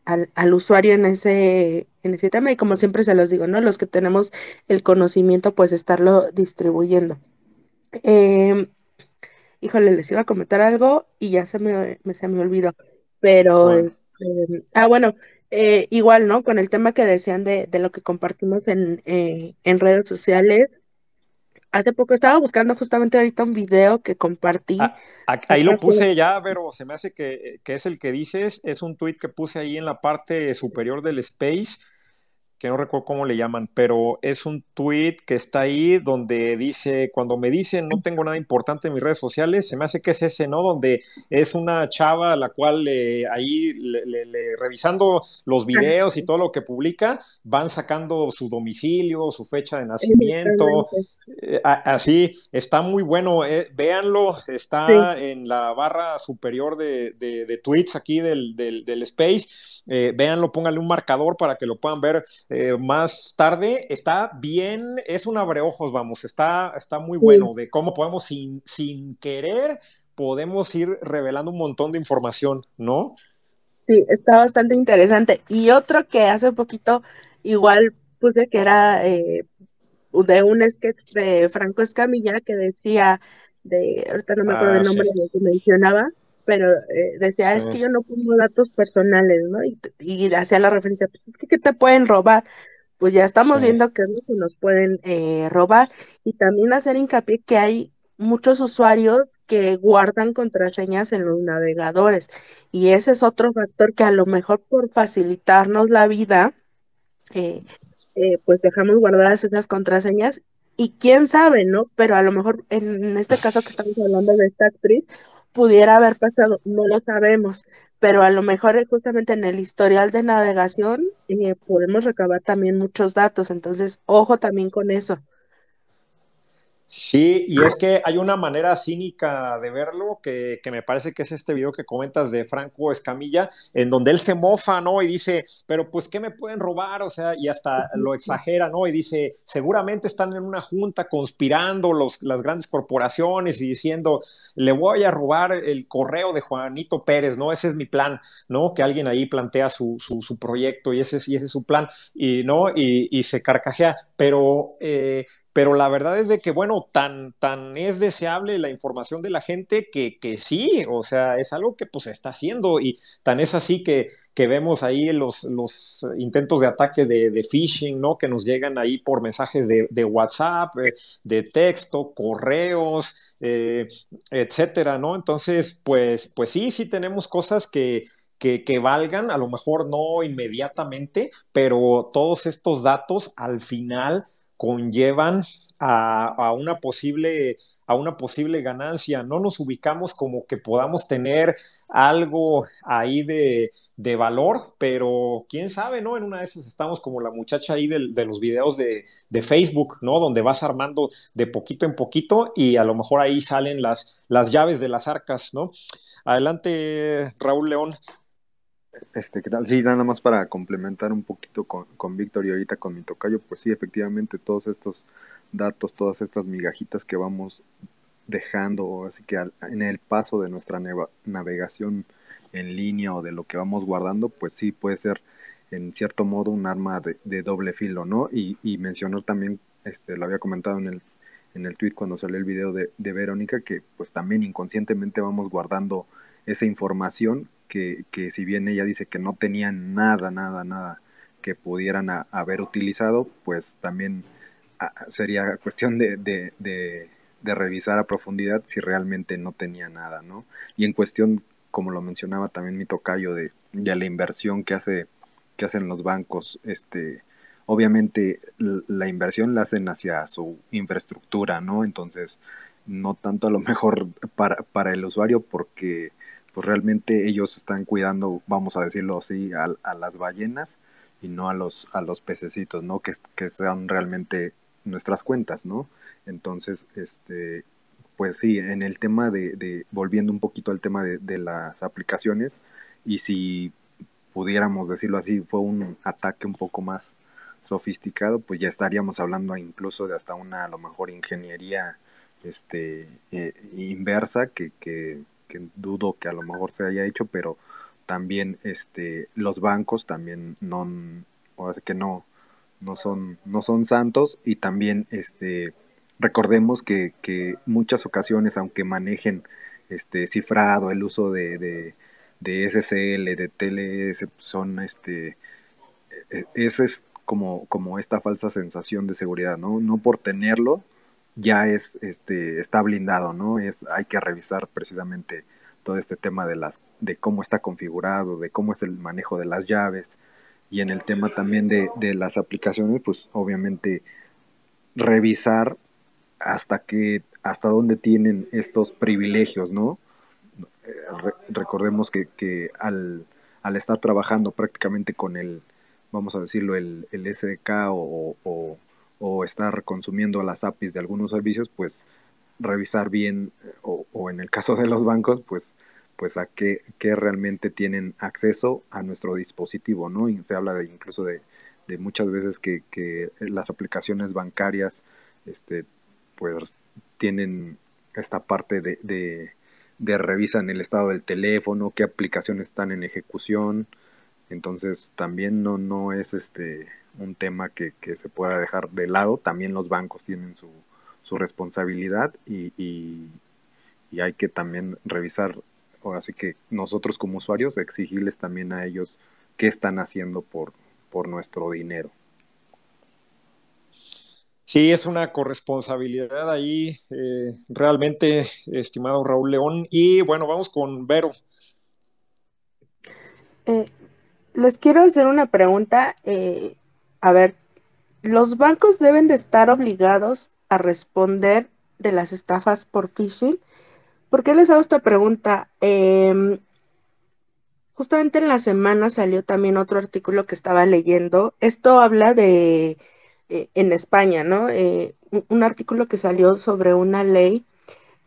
S3: al, usuario en ese, en ese tema y como siempre se los digo, ¿no? Los que tenemos el conocimiento, pues estarlo distribuyendo. Em, híjole, les iba a comentar algo y ya se me, se me olvidó, pero... Em, ah, bueno, eh, igual, ¿no? Con el tema que decían de, de lo que compartimos en, eh, en redes sociales. Hace poco estaba buscando justamente ahorita un video que compartí.
S1: Ah, ahí lo puse ya, pero se me hace que, que, es el que dices. Es un tweet que puse ahí en la parte superior del space que no recuerdo cómo le llaman, pero es un tweet que está ahí donde dice, cuando me dicen no tengo nada importante en mis redes sociales, se me hace que es ese, ¿no? Donde es una chava a la cual ahí revisando los videos y todo lo que publica, van sacando su domicilio, su fecha de nacimiento, eh, así, está muy bueno, eh, véanlo, está en la barra superior de, tweets aquí del, del, space, eh, véanlo, pónganle un marcador para que lo puedan ver eh, más tarde. Está bien, es un abreojos, vamos, está, está muy bueno de cómo podemos sin, sin querer, podemos ir revelando un montón de información, ¿no?
S3: Sí, está bastante interesante. Y otro que hace poquito igual puse que era eh, de un sketch de Franco Escamilla que decía, de, ahorita no me acuerdo ah, nombre de que mencionaba, pero eh, decía, es que yo no pongo datos personales, ¿no? Y, y hacía la referencia, pues es que ¿qué te pueden robar? Pues ya estamos viendo que nos pueden eh, robar y también hacer hincapié que hay muchos usuarios que guardan contraseñas en los navegadores y ese es otro factor que a lo mejor por facilitarnos la vida, eh, eh, pues dejamos guardadas esas contraseñas y quién sabe, ¿no? Pero a lo mejor en este caso que estamos hablando de esta actriz, pudiera haber pasado, no lo sabemos, pero a lo mejor justamente en el historial de navegación eh, podemos recabar también muchos datos, entonces ojo también con eso.
S1: Sí, y es que hay una manera cínica de verlo que, me parece que es este video que comentas de Franco Escamilla, en donde él se mofa, ¿no? Y dice, pero pues, ¿qué me pueden robar? O sea, y hasta lo exagera, ¿no? Y dice, seguramente están en una junta conspirando los, las grandes corporaciones y diciendo, le voy a robar el correo de Juanito Pérez, ¿no? Ese es mi plan, ¿no? Que alguien ahí plantea su, su, proyecto y ese, y ese es su plan, y, ¿no? Y, y se carcajea, pero... Eh, pero la verdad es de que, bueno, tan, tan es deseable la información de la gente que, que sí, o sea, es algo que pues está haciendo y tan es así que, que vemos ahí los, los intentos de ataque de, phishing, ¿no? Que nos llegan ahí por mensajes de, WhatsApp, eh, de texto, correos, eh, etcétera, ¿no? Entonces, pues, pues sí, sí tenemos cosas que, que, valgan, a lo mejor no inmediatamente, pero todos estos datos al final conllevan a, una posible, a una posible ganancia. No nos ubicamos como que podamos tener algo ahí de, valor, pero quién sabe, ¿no? En una de esas estamos como la muchacha ahí de, los videos de, Facebook, ¿no? Donde vas armando de poquito en poquito y a lo mejor ahí salen las, las llaves de las arcas, ¿no? Adelante, Raúl León.
S5: Este, ¿qué tal? Sí, nada más para complementar un poquito con, con Víctor y ahorita con mi tocayo, pues sí, efectivamente todos estos datos, todas estas migajitas que vamos dejando, así que en el paso de nuestra navegación en línea o de lo que vamos guardando, pues sí puede ser en cierto modo un arma de, doble filo, ¿no? Y, y, mencionar también, este, lo había comentado en el, en el tweet cuando salió el video de, de Verónica, que pues también inconscientemente vamos guardando esa información que, si bien ella dice que no tenía nada, nada, nada que pudieran haber utilizado, pues también sería cuestión de, revisar a profundidad si realmente no tenía nada, ¿no? Y en cuestión, como lo mencionaba también mi tocayo, de, de la inversión que hace que hacen los bancos, este, obviamente la inversión la hacen hacia su infraestructura, ¿no? Entonces, no tanto a lo mejor para, para el usuario porque pues realmente ellos están cuidando, vamos a decirlo así, a, las ballenas y no a los, a los pececitos, ¿no? Que, que sean realmente nuestras cuentas, ¿no? Entonces, este, pues sí, en el tema de, volviendo un poquito al tema de, las aplicaciones, y si pudiéramos decirlo así, fue un ataque un poco más sofisticado, pues ya estaríamos hablando incluso de hasta una, a lo mejor, ingeniería este, eh, inversa que que dudo que a lo mejor se haya hecho, pero también este los bancos también no o que no no son no son santos. Y también este recordemos que, que muchas ocasiones aunque manejen este cifrado el uso de, de, de SSL de TLS son este e, ese es como como esta falsa sensación de seguridad no no por tenerlo ya es este está blindado, ¿no? Es hay que revisar precisamente todo este tema de las de cómo está configurado, de cómo es el manejo de las llaves y en el tema también de, de las aplicaciones, pues obviamente revisar hasta que hasta dónde tienen estos privilegios, ¿no? recordemos que, que al, al, estar trabajando prácticamente con el, vamos a decirlo, el, el SDK o, o estar consumiendo las APIs de algunos servicios, pues revisar bien, eh, o, o en el caso de los bancos, pues, pues a qué, qué, realmente tienen acceso a nuestro dispositivo, ¿no? Y se habla de, incluso de, de muchas veces que, que, las aplicaciones bancarias, este, pues tienen esta parte de, de, de revisan el estado del teléfono, qué aplicaciones están en ejecución, entonces también no, no es este un tema que, se pueda dejar de lado. También los bancos tienen su, su responsabilidad y, y, hay que también revisar, así que nosotros como usuarios exigirles también a ellos qué están haciendo por, por nuestro dinero.
S1: Sí, es una corresponsabilidad ahí, eh, realmente, estimado Raúl León. Y bueno, vamos con Vero.
S3: Eh, les quiero hacer una pregunta. Eh, a ver, los bancos deben de estar obligados a responder de las estafas por phishing. ¿Por qué les hago esta pregunta? Em, justamente en la semana salió también otro artículo que estaba leyendo. Esto habla de, eh, en España, ¿no? Eh, un artículo que salió sobre una ley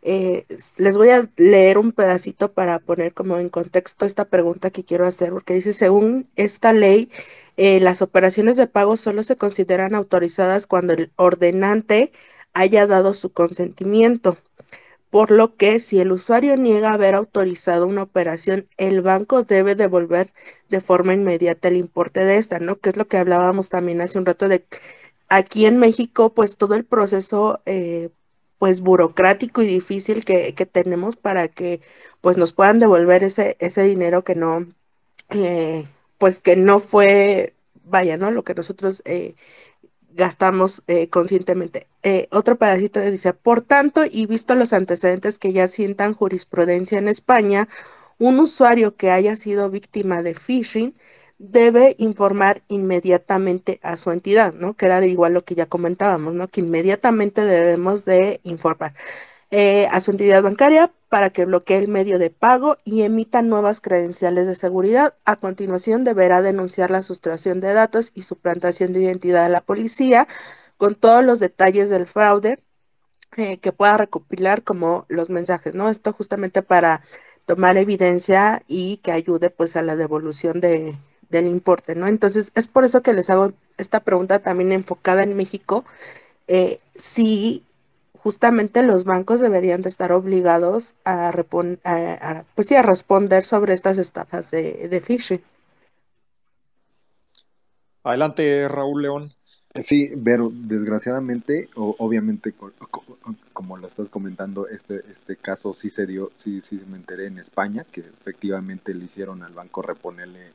S3: eh, les voy a leer un pedacito para poner como en contexto esta pregunta que quiero hacer, porque dice, según esta ley, eh, las operaciones de pago solo se consideran autorizadas cuando el ordenante haya dado su consentimiento. Por lo que si el usuario niega haber autorizado una operación, el banco debe devolver de forma inmediata el importe de esta, ¿no? Que es lo que hablábamos también hace un rato de aquí en México, pues todo el proceso eh, pues burocrático y difícil que, tenemos para que pues nos puedan devolver ese, ese dinero que no, eh, pues que no fue, vaya, ¿no? Lo que nosotros eh, gastamos eh, conscientemente. otro pedacito dice, por tanto, y visto los antecedentes que ya sientan jurisprudencia en España, un usuario que haya sido víctima de phishing debe informar inmediatamente a su entidad, ¿no? Que era igual lo que ya comentábamos, ¿no? Que inmediatamente debemos de informar eh, a su entidad bancaria para que bloquee el medio de pago y emita nuevas credenciales de seguridad. A continuación deberá denunciar la sustracción de datos y suplantación de identidad a la policía con todos los detalles del fraude eh, que pueda recopilar como los mensajes, ¿no? Esto justamente para tomar evidencia y que ayude pues a la devolución de, del importe, ¿no? Entonces, es por eso que les hago esta pregunta también enfocada en México, eh, si justamente los bancos deberían de estar obligados a, pues sí, a responder sobre estas estafas de, de phishing.
S1: Adelante, Raúl León.
S5: Sí, pero desgraciadamente, o, obviamente, como lo estás comentando, este, este caso sí se dio, sí, sí me enteré en España, que efectivamente le hicieron al banco reponerle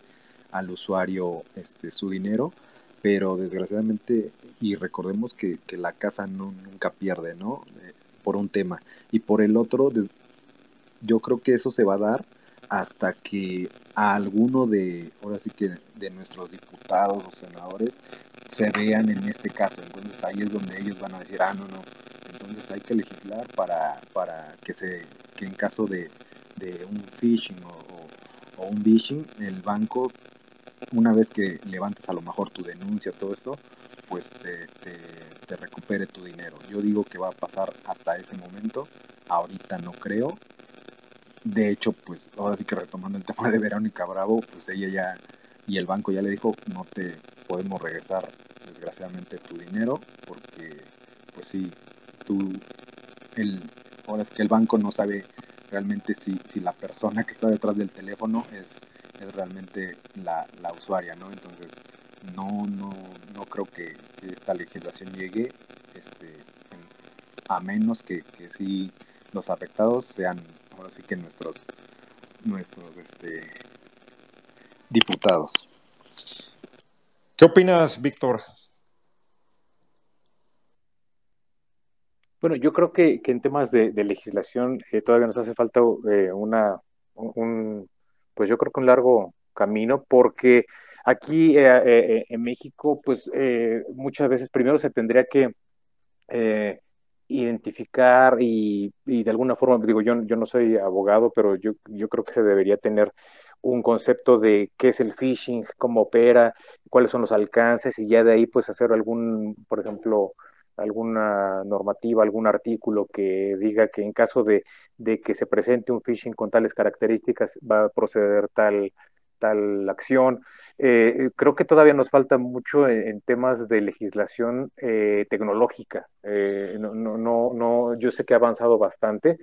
S5: al usuario este, su dinero, pero desgraciadamente, y recordemos que, la casa no, nunca pierde, ¿no? Eh, por un tema. Y por el otro, yo creo que eso se va a dar hasta que a alguno de, ahora sí que de nuestros diputados o senadores se vean en este caso. Entonces ahí es donde ellos van a decir, ah, no, no. Entonces hay que legislar para, para que se, que en caso de, de un phishing o, o un phishing, el banco una vez que levantes a lo mejor tu denuncia, todo esto, pues te, recupere tu dinero. Yo digo que va a pasar hasta ese momento, ahorita no creo. De hecho, pues ahora sí que retomando el tema de Verónica Bravo, pues ella ya y el banco ya le dijo, no te podemos regresar desgraciadamente tu dinero, porque pues sí, tú, el, ahora es que el banco no sabe realmente si, si la persona que está detrás del teléfono es es realmente la, la usuaria, ¿no? Entonces, no, no, no creo que, esta legislación llegue, este, a menos que, que sí los afectados sean, ahora sí que nuestros, nuestros, este, diputados.
S1: ¿Qué opinas, Víctor?
S2: Bueno, yo creo que, que en temas de, legislación eh, todavía nos hace falta eh, una, un, pues yo creo que un largo camino, porque aquí eh, eh, en México, pues eh, muchas veces primero se tendría que identificar y, de alguna forma, digo, yo, yo no soy abogado, pero yo, yo creo que se debería tener un concepto de qué es el phishing, cómo opera, cuáles son los alcances y ya de ahí pues hacer algún, por ejemplo, alguna normativa, algún artículo que diga que en caso de, que se presente un phishing con tales características va a proceder tal, tal acción. Eh, creo que todavía nos falta mucho en, temas de legislación eh, tecnológica. Eh, no, no, no, yo sé que ha avanzado bastante,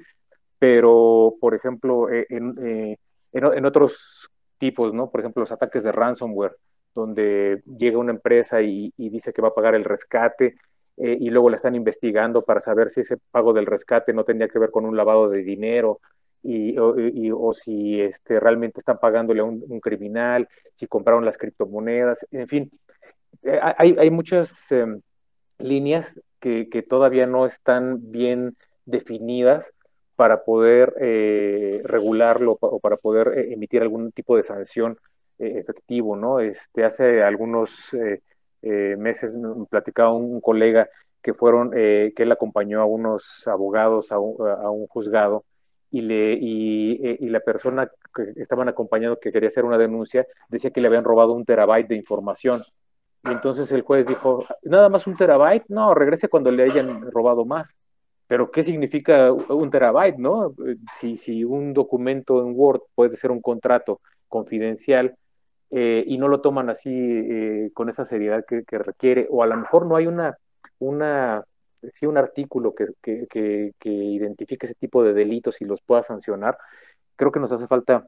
S2: pero, por ejemplo, en, en, otros tipos, ¿no? Por ejemplo, los ataques de ransomware, donde llega una empresa y dice que va a pagar el rescate, eh, y luego la están investigando para saber si ese pago del rescate no tendría que ver con un lavado de dinero y, o, si este, realmente están pagándole a un, criminal, si compraron las criptomonedas, en fin, eh, hay, hay, muchas em, líneas que, que, todavía no están bien definidas para poder eh, regularlo o para poder emitir algún tipo de sanción efectivo, ¿no? Este, hace algunos eh, meses me platicaba un, colega que fueron, eh, que él acompañó a unos abogados a un, juzgado y, le, eh, y, la persona que estaban acompañando que quería hacer una denuncia decía que le habían robado un terabyte de información. Y entonces el juez dijo, nada más un terabyte, no, regrese cuando le hayan robado más. Pero ¿qué significa un terabyte, no? Si, si un documento en Word puede ser un contrato confidencial eh, y no lo toman así eh, con esa seriedad que, requiere, o a lo mejor no hay una, una sí, un artículo que, que, que, identifique ese tipo de delitos y los pueda sancionar, creo que nos hace falta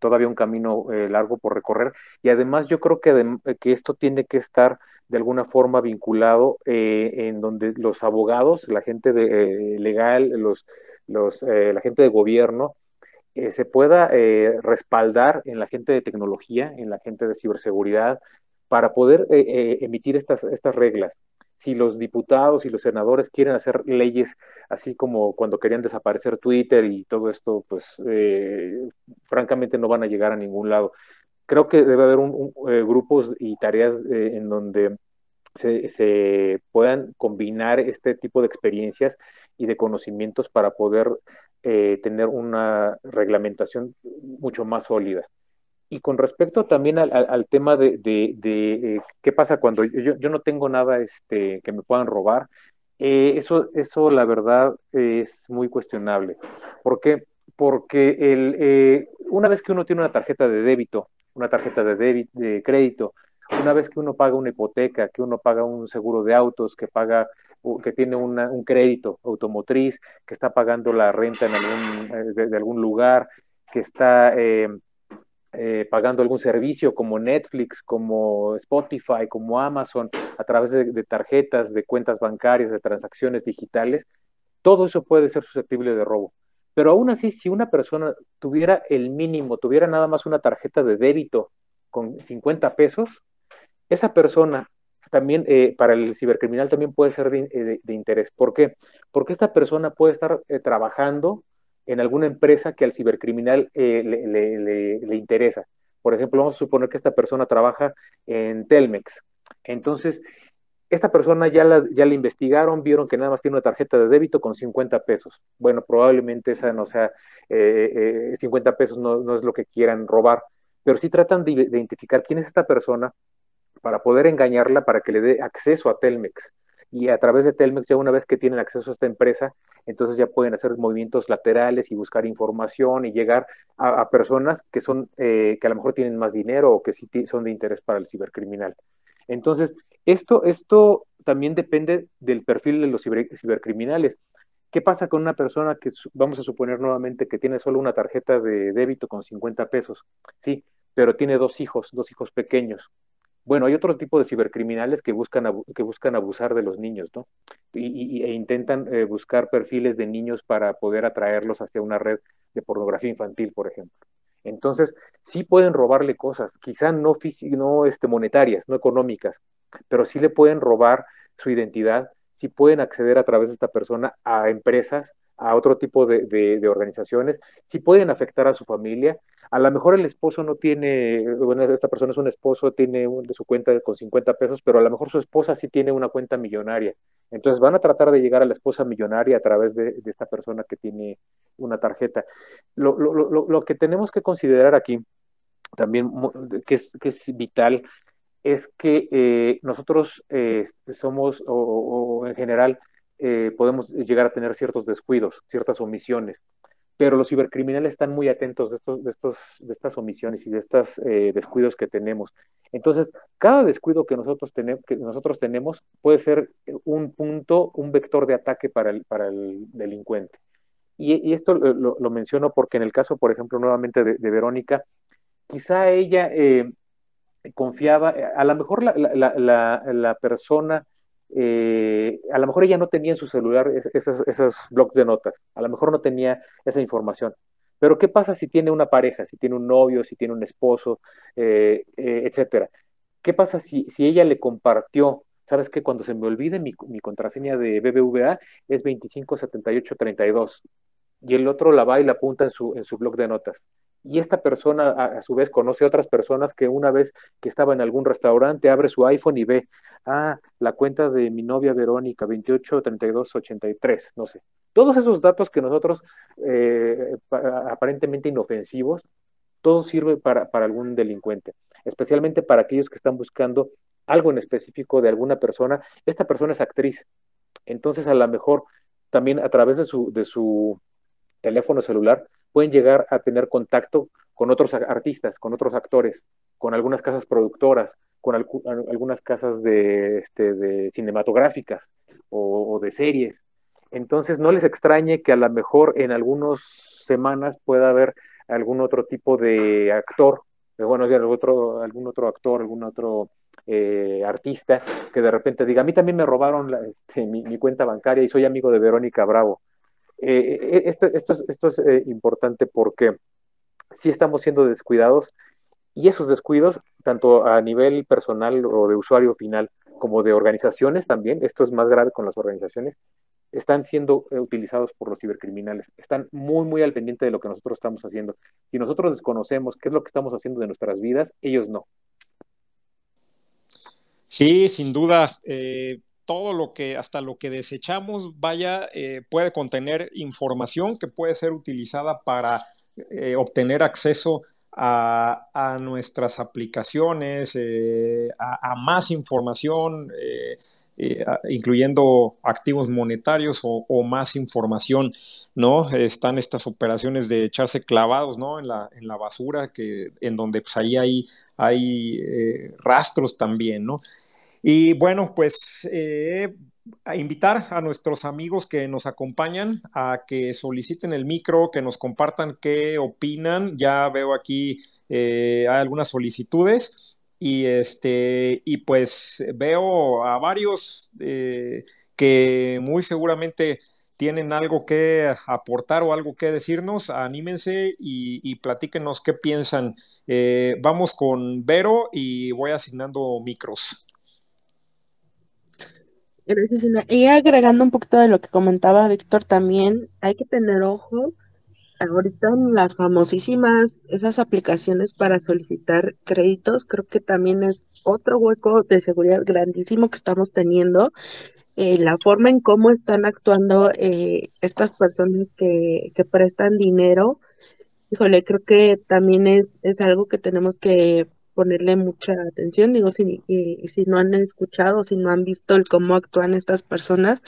S2: todavía un camino eh, largo por recorrer. Y además yo creo que, que, esto tiene que estar de alguna forma vinculado eh, en donde los abogados, la gente de, eh, legal, los, los, la gente de gobierno, se pueda respaldar en la gente de tecnología, en la gente de ciberseguridad, para poder emitir estas, estas reglas si los diputados y los senadores quieren hacer leyes así como cuando querían desaparecer Twitter y todo esto, pues eh, francamente no van a llegar a ningún lado. Creo que debe haber eh, grupos y tareas eh, en donde se, puedan combinar este tipo de experiencias y de conocimientos para poder tener una reglamentación mucho más sólida. Y con respecto también al, tema de, eh, qué pasa cuando yo, no tengo nada este, que me puedan robar, eh, eso, eso la verdad es muy cuestionable. ¿Por qué? Porque el, eh, una vez que uno tiene una tarjeta de débito, una tarjeta de, débito, de crédito, una vez que uno paga una hipoteca, que uno paga un seguro de autos, que paga que tiene un crédito automotriz, que está pagando la renta en algún, de, algún lugar, que está eh, pagando algún servicio como Netflix, como Spotify, como Amazon, a través de, tarjetas, de cuentas bancarias, de transacciones digitales, todo eso puede ser susceptible de robo. Pero aún así, si una persona tuviera el mínimo, tuviera nada más una tarjeta de débito con 50 pesos, esa persona también eh, para el cibercriminal también puede ser de, eh, interés. ¿Por qué? Porque esta persona puede estar trabajando en alguna empresa que al cibercriminal eh, le, interesa. Por ejemplo, vamos a suponer que esta persona trabaja en Telmex. Entonces, esta persona ya la, ya la investigaron, vieron que nada más tiene una tarjeta de débito con 50 pesos. Bueno, probablemente esa no sea, 50 eh, eh, pesos no, es lo que quieran robar, pero sí tratan de identificar quién es esta persona para poder engañarla para que le dé acceso a Telmex y a través de Telmex ya una vez que tienen acceso a esta empresa, entonces ya pueden hacer movimientos laterales y buscar información y llegar a, personas que son eh, que a lo mejor tienen más dinero o que sí son de interés para el cibercriminal. Entonces, esto, esto también depende del perfil de los cibercriminales. ¿Qué pasa con una persona que vamos a suponer nuevamente que tiene solo una tarjeta de débito con 50 pesos? Sí, pero tiene dos hijos, dos hijos pequeños. Bueno, hay otro tipo de cibercriminales que buscan, que buscan abusar de los niños, ¿no? Y, e intentan eh, buscar perfiles de niños para poder atraerlos hacia una red de pornografía infantil, por ejemplo. Entonces, sí pueden robarle cosas, quizá no, no este, monetarias, no económicas, pero sí le pueden robar su identidad, sí pueden acceder a través de esta persona a empresas, a otro tipo de, de, organizaciones, sí pueden afectar a su familia. A lo mejor el esposo no tiene, bueno, esta persona es un esposo, tiene su cuenta con 50 pesos, pero a lo mejor su esposa sí tiene una cuenta millonaria. Entonces van a tratar de llegar a la esposa millonaria a través de, de esta persona que tiene una tarjeta. Lo, lo, lo, lo, que tenemos que considerar aquí, también que es, que es vital, es que eh, nosotros eh, somos, o en general, eh, podemos llegar a tener ciertos descuidos, ciertas omisiones. Pero los cibercriminales están muy atentos de, estos, de, estos, de estas omisiones y de estos eh, descuidos que tenemos. Entonces, cada descuido que nosotros, tenemos, que nosotros tenemos puede ser un punto, un vector de ataque para el, para el delincuente. Y, esto lo, menciono porque en el caso, por ejemplo, nuevamente de, Verónica, quizá ella eh, confiaba, a lo mejor la, la, la persona eh, a lo mejor ella no tenía en su celular esos, esos blogs de notas, a lo mejor no tenía esa información. Pero ¿qué pasa si tiene una pareja, si tiene un novio, si tiene un esposo, eh, eh, etcétera? ¿Qué pasa si, si ella le compartió ¿sabes qué? Cuando se me olvide mi, mi, contraseña de BBVA es 257832 y el otro la va y la apunta en su, en su blog de notas y esta persona a, su vez conoce otras personas que una vez que estaba en algún restaurante abre su iPhone y ve, ah, la cuenta de mi novia Verónica, 283283, no sé. Todos esos datos que nosotros, eh, aparentemente inofensivos, todo sirve para, para algún delincuente, especialmente para aquellos que están buscando algo en específico de alguna persona, esta persona es actriz. Entonces, a lo mejor también a través de su, de su teléfono celular pueden llegar a tener contacto con otros artistas, con otros actores, con algunas casas productoras, con algunas casas de, este, cinematográficas o, de series. Entonces, no les extrañe que a lo mejor en algunas semanas pueda haber algún otro tipo de actor, bueno, algún otro, algún otro actor, algún otro eh, artista que de repente diga, a mí también me robaron este, mi, cuenta bancaria y soy amigo de Verónica Bravo. Eh, eh, esto, es, es importante porque sí estamos siendo descuidados y esos descuidos, tanto a nivel personal o de usuario final como de organizaciones también, esto es más grave con las organizaciones, están siendo utilizados por los cibercriminales. Están muy, muy al pendiente de lo que nosotros estamos haciendo. Si nosotros desconocemos qué es lo que estamos haciendo de nuestras vidas, ellos no.
S1: Sí, sin duda. Eh, todo lo que, hasta lo que desechamos, vaya, eh, puede contener información que puede ser utilizada para eh, obtener acceso a, nuestras aplicaciones, a, más información, incluyendo activos monetarios o, más información, ¿no? Están estas operaciones de echarse clavados, ¿no? En la, en la basura, que, en donde pues ahí hay, hay rastros también, ¿no? Y bueno, pues eh, a invitar a nuestros amigos que nos acompañan a que soliciten el micro, que nos compartan qué opinan. Ya veo aquí eh, hay algunas solicitudes y este y pues veo a varios eh, que muy seguramente tienen algo que aportar o algo que decirnos, anímense y, y platíquenos qué piensan. vamos con Vero y voy asignando micros.
S3: Gracias, Y agregando un poquito de lo que comentaba Víctor también, hay que tener ojo ahorita en las famosísimas, esas aplicaciones para solicitar créditos, creo que también es otro hueco de seguridad grandísimo que estamos teniendo. Eh, la forma en cómo están actuando eh, estas personas que, que prestan dinero, híjole, creo que también es, es algo que tenemos que ponerle mucha atención. Digo, si, si no han escuchado, si no han visto el cómo actúan estas personas,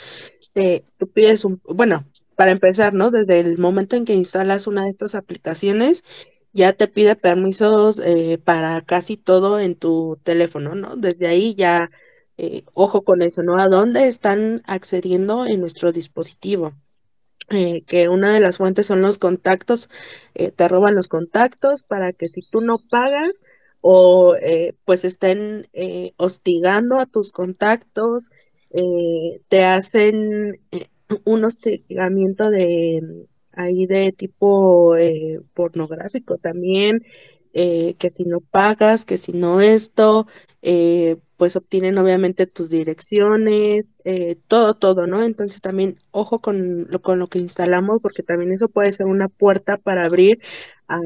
S3: eh, tú pides un, bueno, para empezar, ¿no? Desde el momento en que instalas una de estas aplicaciones, ya te pide permisos eh, para casi todo en tu teléfono, ¿no? Desde ahí ya, eh, ojo con eso, ¿no? ¿A dónde están accediendo en nuestro dispositivo? Eh, que una de las fuentes son los contactos, te roban los contactos para que si tú no pagas, o eh, pues estén eh, hostigando a tus contactos, eh, te hacen un hostigamiento de ahí de tipo pornográfico también, que si no pagas, que si no esto, pues obtienen obviamente tus direcciones, todo, todo, ¿no? Entonces también ojo con lo, con lo que instalamos, porque también eso puede ser una puerta para abrir a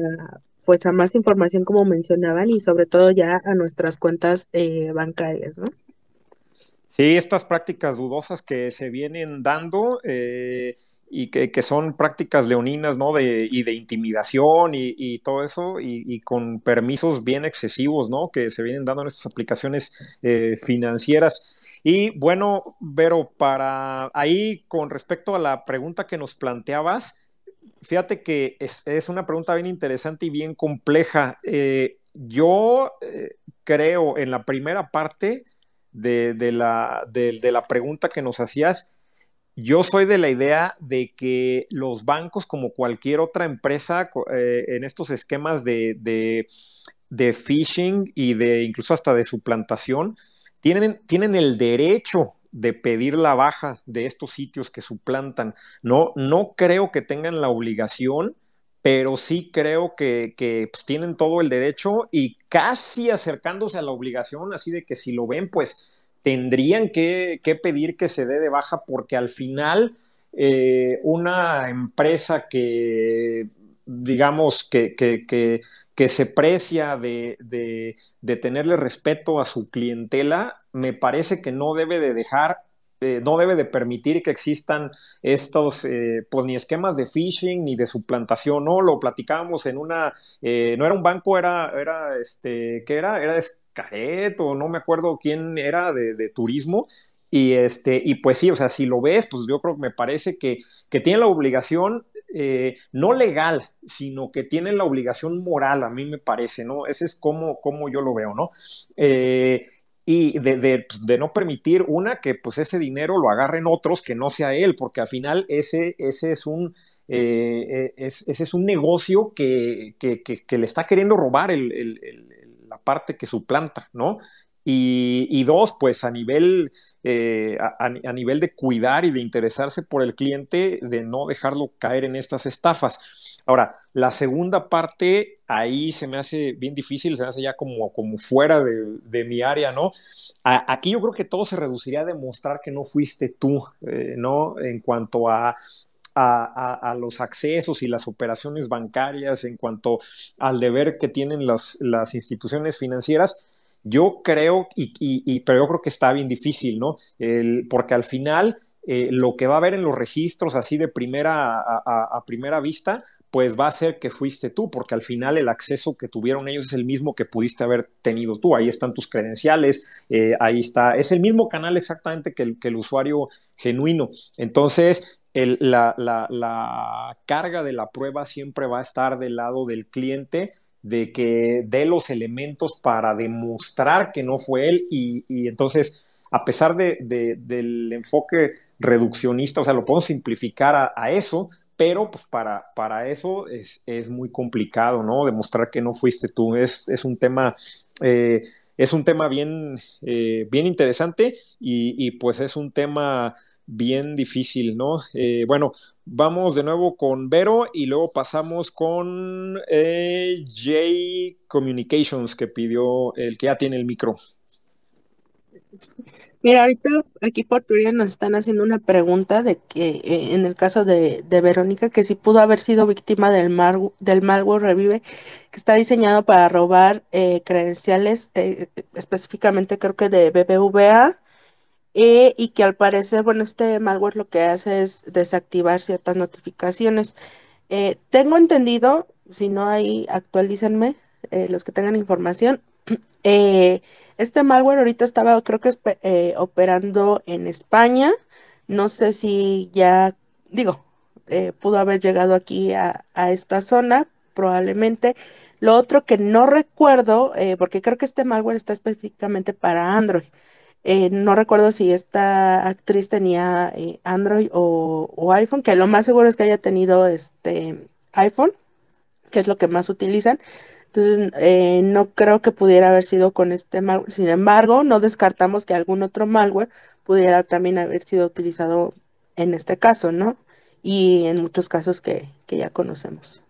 S3: pues a más información como mencionaban y sobre todo ya a nuestras cuentas eh, bancarias, ¿no?
S1: Sí, estas prácticas dudosas que se vienen dando eh, y que, son prácticas leoninas, ¿no? De, y de intimidación y, todo eso, y, con permisos bien excesivos, ¿no? Que se vienen dando en estas aplicaciones eh, financieras. Y bueno, Vero, para ahí con respecto a la pregunta que nos planteabas, fíjate que es, una pregunta bien interesante y bien compleja. Eh, yo eh, creo en la primera parte de, la, de, la, pregunta que nos hacías, yo soy de la idea de que los bancos, como cualquier otra empresa, eh, en estos esquemas de, de, phishing y de incluso hasta de suplantación, tienen, tienen el derecho de pedir la baja de estos sitios que suplantan. No, no creo que tengan la obligación, pero sí creo que, pues, tienen todo el derecho y casi acercándose a la obligación, así de que si lo ven, pues tendrían que, pedir que se dé de baja porque al final eh, una empresa que digamos, que, que, se precia de, de, tenerle respeto a su clientela, me parece que no debe de dejar eh, no debe de permitir que existan estos, eh, pues ni esquemas de phishing ni de suplantación, ¿no? Lo platicábamos en una, eh, no era un banco, era, era, este, ¿qué era? Era Caret o no me acuerdo quién era de, turismo. Y, este, y pues sí, o sea, si lo ves, pues yo creo que me parece que, que tiene la obligación eh, no legal, sino que tienen la obligación moral, a mí me parece, ¿no? Ese es como, como yo lo veo, ¿no? Eh, y de, pues, de, no permitir una que pues ese dinero lo agarren otros que no sea él, porque al final ese, ese es un... Eh, ese es un negocio que, que, le está queriendo robar el, la parte que suplanta, ¿no? Y, dos, pues a nivel, eh, a, nivel de cuidar y de interesarse por el cliente, de no dejarlo caer en estas estafas. Ahora, la segunda parte, ahí se me hace bien difícil, se me hace ya como, como fuera de, mi área, ¿no? aquí yo creo que todo se reduciría a demostrar que no fuiste tú, eh, ¿no? En cuanto a, a, los accesos y las operaciones bancarias, en cuanto al deber que tienen las, las instituciones financieras, yo creo, y, pero yo creo que está bien difícil, ¿no? porque al final eh, lo que va a haber en los registros así de primera a, primera vista, pues va a ser que fuiste tú, porque al final el acceso que tuvieron ellos es el mismo que pudiste haber tenido tú. Ahí están tus credenciales, eh, ahí está, es el mismo canal exactamente que el, usuario genuino. Entonces, la carga de la prueba siempre va a estar del lado del cliente de que dé los elementos para demostrar que no fue él y, entonces, a pesar de, del enfoque reduccionista, o sea, lo podemos simplificar a, eso, pero pues para, para eso es, muy complicado, ¿no? Demostrar que no fuiste tú. Es, un tema, eh, es un tema bien, eh, bien interesante y, y, pues es un tema bien difícil, ¿no? Eh, bueno, vamos de nuevo con Vero y luego pasamos con eh, J Communications que pidió el que ya tiene el micro.
S3: Mira, ahorita aquí por Twitter nos están haciendo una pregunta de que eh, en el caso de, Verónica, que si pudo haber sido víctima del, del malware Revive, que está diseñado para robar credenciales, específicamente creo que de BBVA, eh, y que al parecer, bueno, este malware lo que hace es desactivar ciertas notificaciones. Eh, tengo entendido, si no hay, actualícenme, eh, los que tengan información. este malware ahorita estaba, creo que operando en España. No sé si ya, digo, pudo haber llegado aquí a, esta zona, probablemente. Lo otro que no recuerdo, porque creo que este malware está específicamente para Android. Eh, no recuerdo si esta actriz tenía eh, Android o, iPhone, que lo más seguro es que haya tenido este iPhone, que es lo que más utilizan. Entonces, eh, no creo que pudiera haber sido con este malware. Sin embargo, no descartamos que algún otro malware pudiera también haber sido utilizado en este caso, ¿no? Y en muchos casos que, que ya conocemos.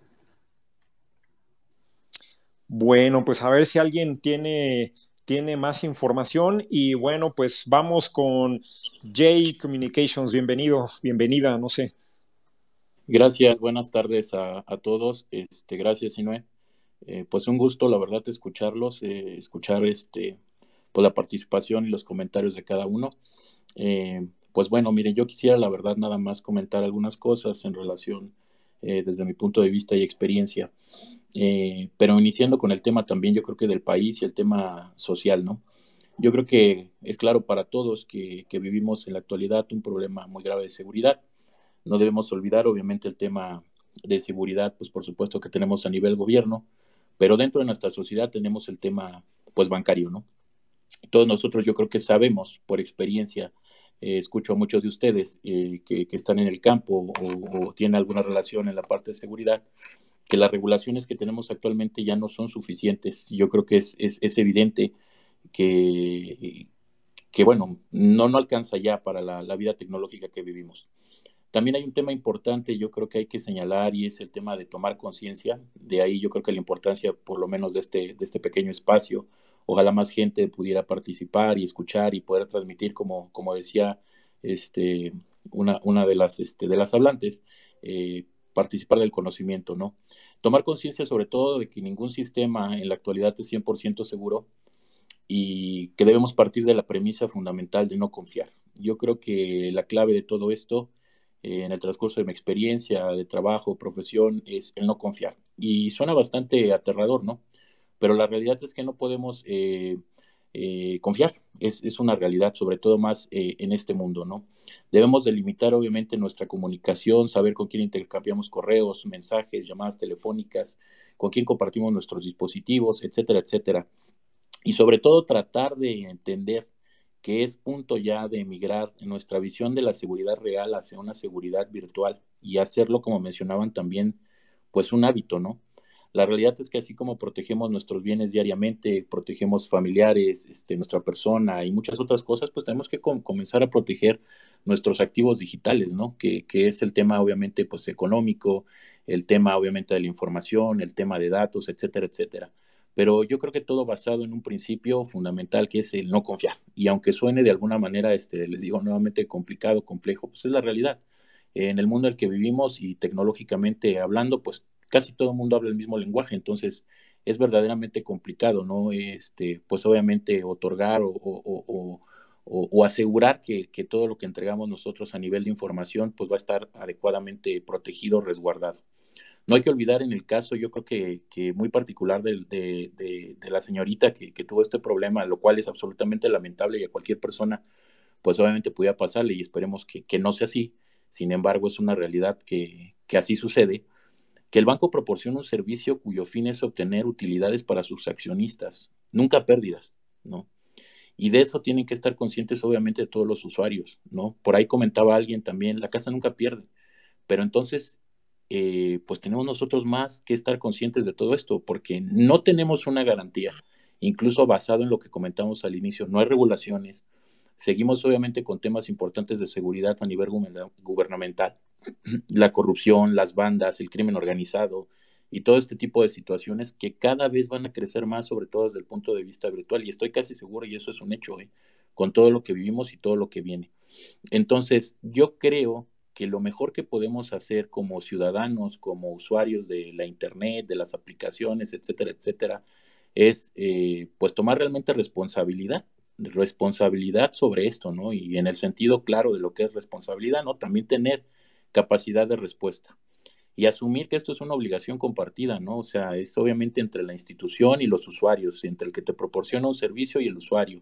S1: Bueno, pues a ver si alguien tiene tiene más información y bueno, pues vamos con J Communications. Bienvenido, bienvenida, no sé.
S6: Gracias, buenas tardes a, todos. Este, gracias, Inue. Eh, pues un gusto, la verdad, escucharlos, eh, escuchar este, pues la participación y los comentarios de cada uno. Eh, pues bueno, miren, yo quisiera, la verdad, nada más comentar algunas cosas en relación desde mi punto de vista y experiencia. Eh, pero iniciando con el tema también, yo creo que del país y el tema social, ¿no? Yo creo que es claro para todos que, vivimos en la actualidad un problema muy grave de seguridad. No debemos olvidar, obviamente, el tema de seguridad, pues por supuesto que tenemos a nivel gobierno, pero dentro de nuestra sociedad tenemos el tema, pues bancario, ¿no? Todos nosotros yo creo que sabemos por experiencia, eh, escucho a muchos de ustedes eh, que, están en el campo o, o tienen alguna relación en la parte de seguridad, que las regulaciones que tenemos actualmente ya no son suficientes. Yo creo que es, es, evidente que, que, bueno, no, no alcanza ya para la, vida tecnológica que vivimos. También hay un tema importante, yo creo que hay que señalar, y es el tema de tomar conciencia. De ahí yo creo que la importancia, por lo menos, de este, de este pequeño espacio. Ojalá más gente pudiera participar y escuchar y poder transmitir, como, como decía este, una, una de, las, este, de las hablantes, eh, participar del conocimiento, ¿no? Tomar conciencia sobre todo de que ningún sistema en la actualidad es 100% seguro y que debemos partir de la premisa fundamental de no confiar. Yo creo que la clave de todo esto eh, en el transcurso de mi experiencia de trabajo, profesión, es el no confiar. Y suena bastante aterrador, ¿no? Pero la realidad es que no podemos eh, eh, confiar. Es, es, una realidad, sobre todo más eh, en este mundo, ¿no? Debemos delimitar obviamente nuestra comunicación, saber con quién intercambiamos correos, mensajes, llamadas telefónicas, con quién compartimos nuestros dispositivos, etcétera, etcétera. Y sobre todo tratar de entender que es punto ya de emigrar en nuestra visión de la seguridad real hacia una seguridad virtual y hacerlo, como mencionaban también, pues un hábito, ¿no? La realidad es que así como protegemos nuestros bienes diariamente, protegemos familiares, este, nuestra persona y muchas otras cosas, pues tenemos que comenzar a proteger nuestros activos digitales, ¿no? Que, que, es el tema obviamente pues económico, el tema obviamente de la información, el tema de datos, etcétera, etcétera. Pero yo creo que todo basado en un principio fundamental que es el no confiar. Y aunque suene de alguna manera, este, les digo nuevamente complicado, complejo, pues es la realidad. En el mundo en el que vivimos y tecnológicamente hablando, pues casi todo el mundo habla el mismo lenguaje, entonces es verdaderamente complicado, ¿no? Este, pues obviamente otorgar o, asegurar que, todo lo que entregamos nosotros a nivel de información, pues va a estar adecuadamente protegido, resguardado. No hay que olvidar en el caso, yo creo que, muy particular de, la señorita que, que, tuvo este problema, lo cual es absolutamente lamentable y a cualquier persona, pues obviamente pudiera pasarle y esperemos que, no sea así. Sin embargo, es una realidad que, así sucede que el banco proporciona un servicio cuyo fin es obtener utilidades para sus accionistas, nunca pérdidas, ¿no? Y de eso tienen que estar conscientes obviamente todos los usuarios, ¿no? Por ahí comentaba alguien también, la casa nunca pierde, pero entonces, eh, pues tenemos nosotros más que estar conscientes de todo esto, porque no tenemos una garantía, incluso basado en lo que comentamos al inicio, no hay regulaciones, seguimos obviamente con temas importantes de seguridad a nivel gubernamental, la corrupción, las bandas, el crimen organizado y todo este tipo de situaciones que cada vez van a crecer más, sobre todo desde el punto de vista virtual. Y estoy casi seguro, y eso es un hecho, ¿eh? con todo lo que vivimos y todo lo que viene. Entonces, yo creo que lo mejor que podemos hacer como ciudadanos, como usuarios de la Internet, de las aplicaciones, etcétera, etcétera, es eh, pues tomar realmente responsabilidad responsabilidad sobre esto, ¿no? Y en el sentido claro de lo que es responsabilidad, ¿no? También tener capacidad de respuesta y asumir que esto es una obligación compartida, ¿no? O sea, es obviamente entre la institución y los usuarios, entre el que te proporciona un servicio y el usuario.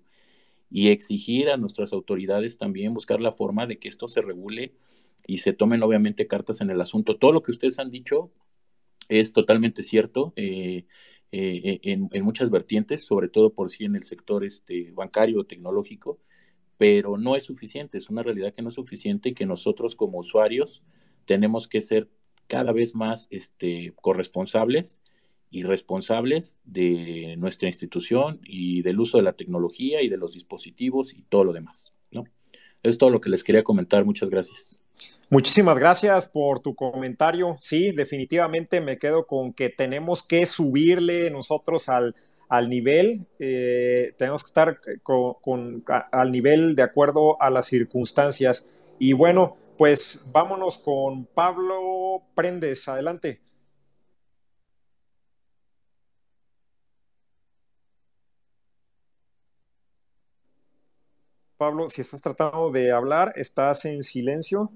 S6: Y exigir a nuestras autoridades también buscar la forma de que esto se regule y se tomen obviamente cartas en el asunto. Todo lo que ustedes han dicho es totalmente cierto eh, eh, en, en, muchas vertientes, sobre todo por sí en el sector este, bancario o tecnológico, pero no es suficiente, es una realidad que no es suficiente y que nosotros como usuarios tenemos que ser cada vez más este, corresponsables y responsables de nuestra institución y del uso de la tecnología y de los dispositivos y todo lo demás. ¿no? Es todo lo que les quería comentar. Muchas gracias.
S1: Muchísimas gracias por tu comentario. Sí, definitivamente me quedo con que tenemos que subirle nosotros al, al nivel, eh, tenemos que estar con, al nivel de acuerdo a las circunstancias. Y bueno, pues vámonos con Pablo Prendes, adelante. Pablo, si estás tratando de hablar, estás en silencio.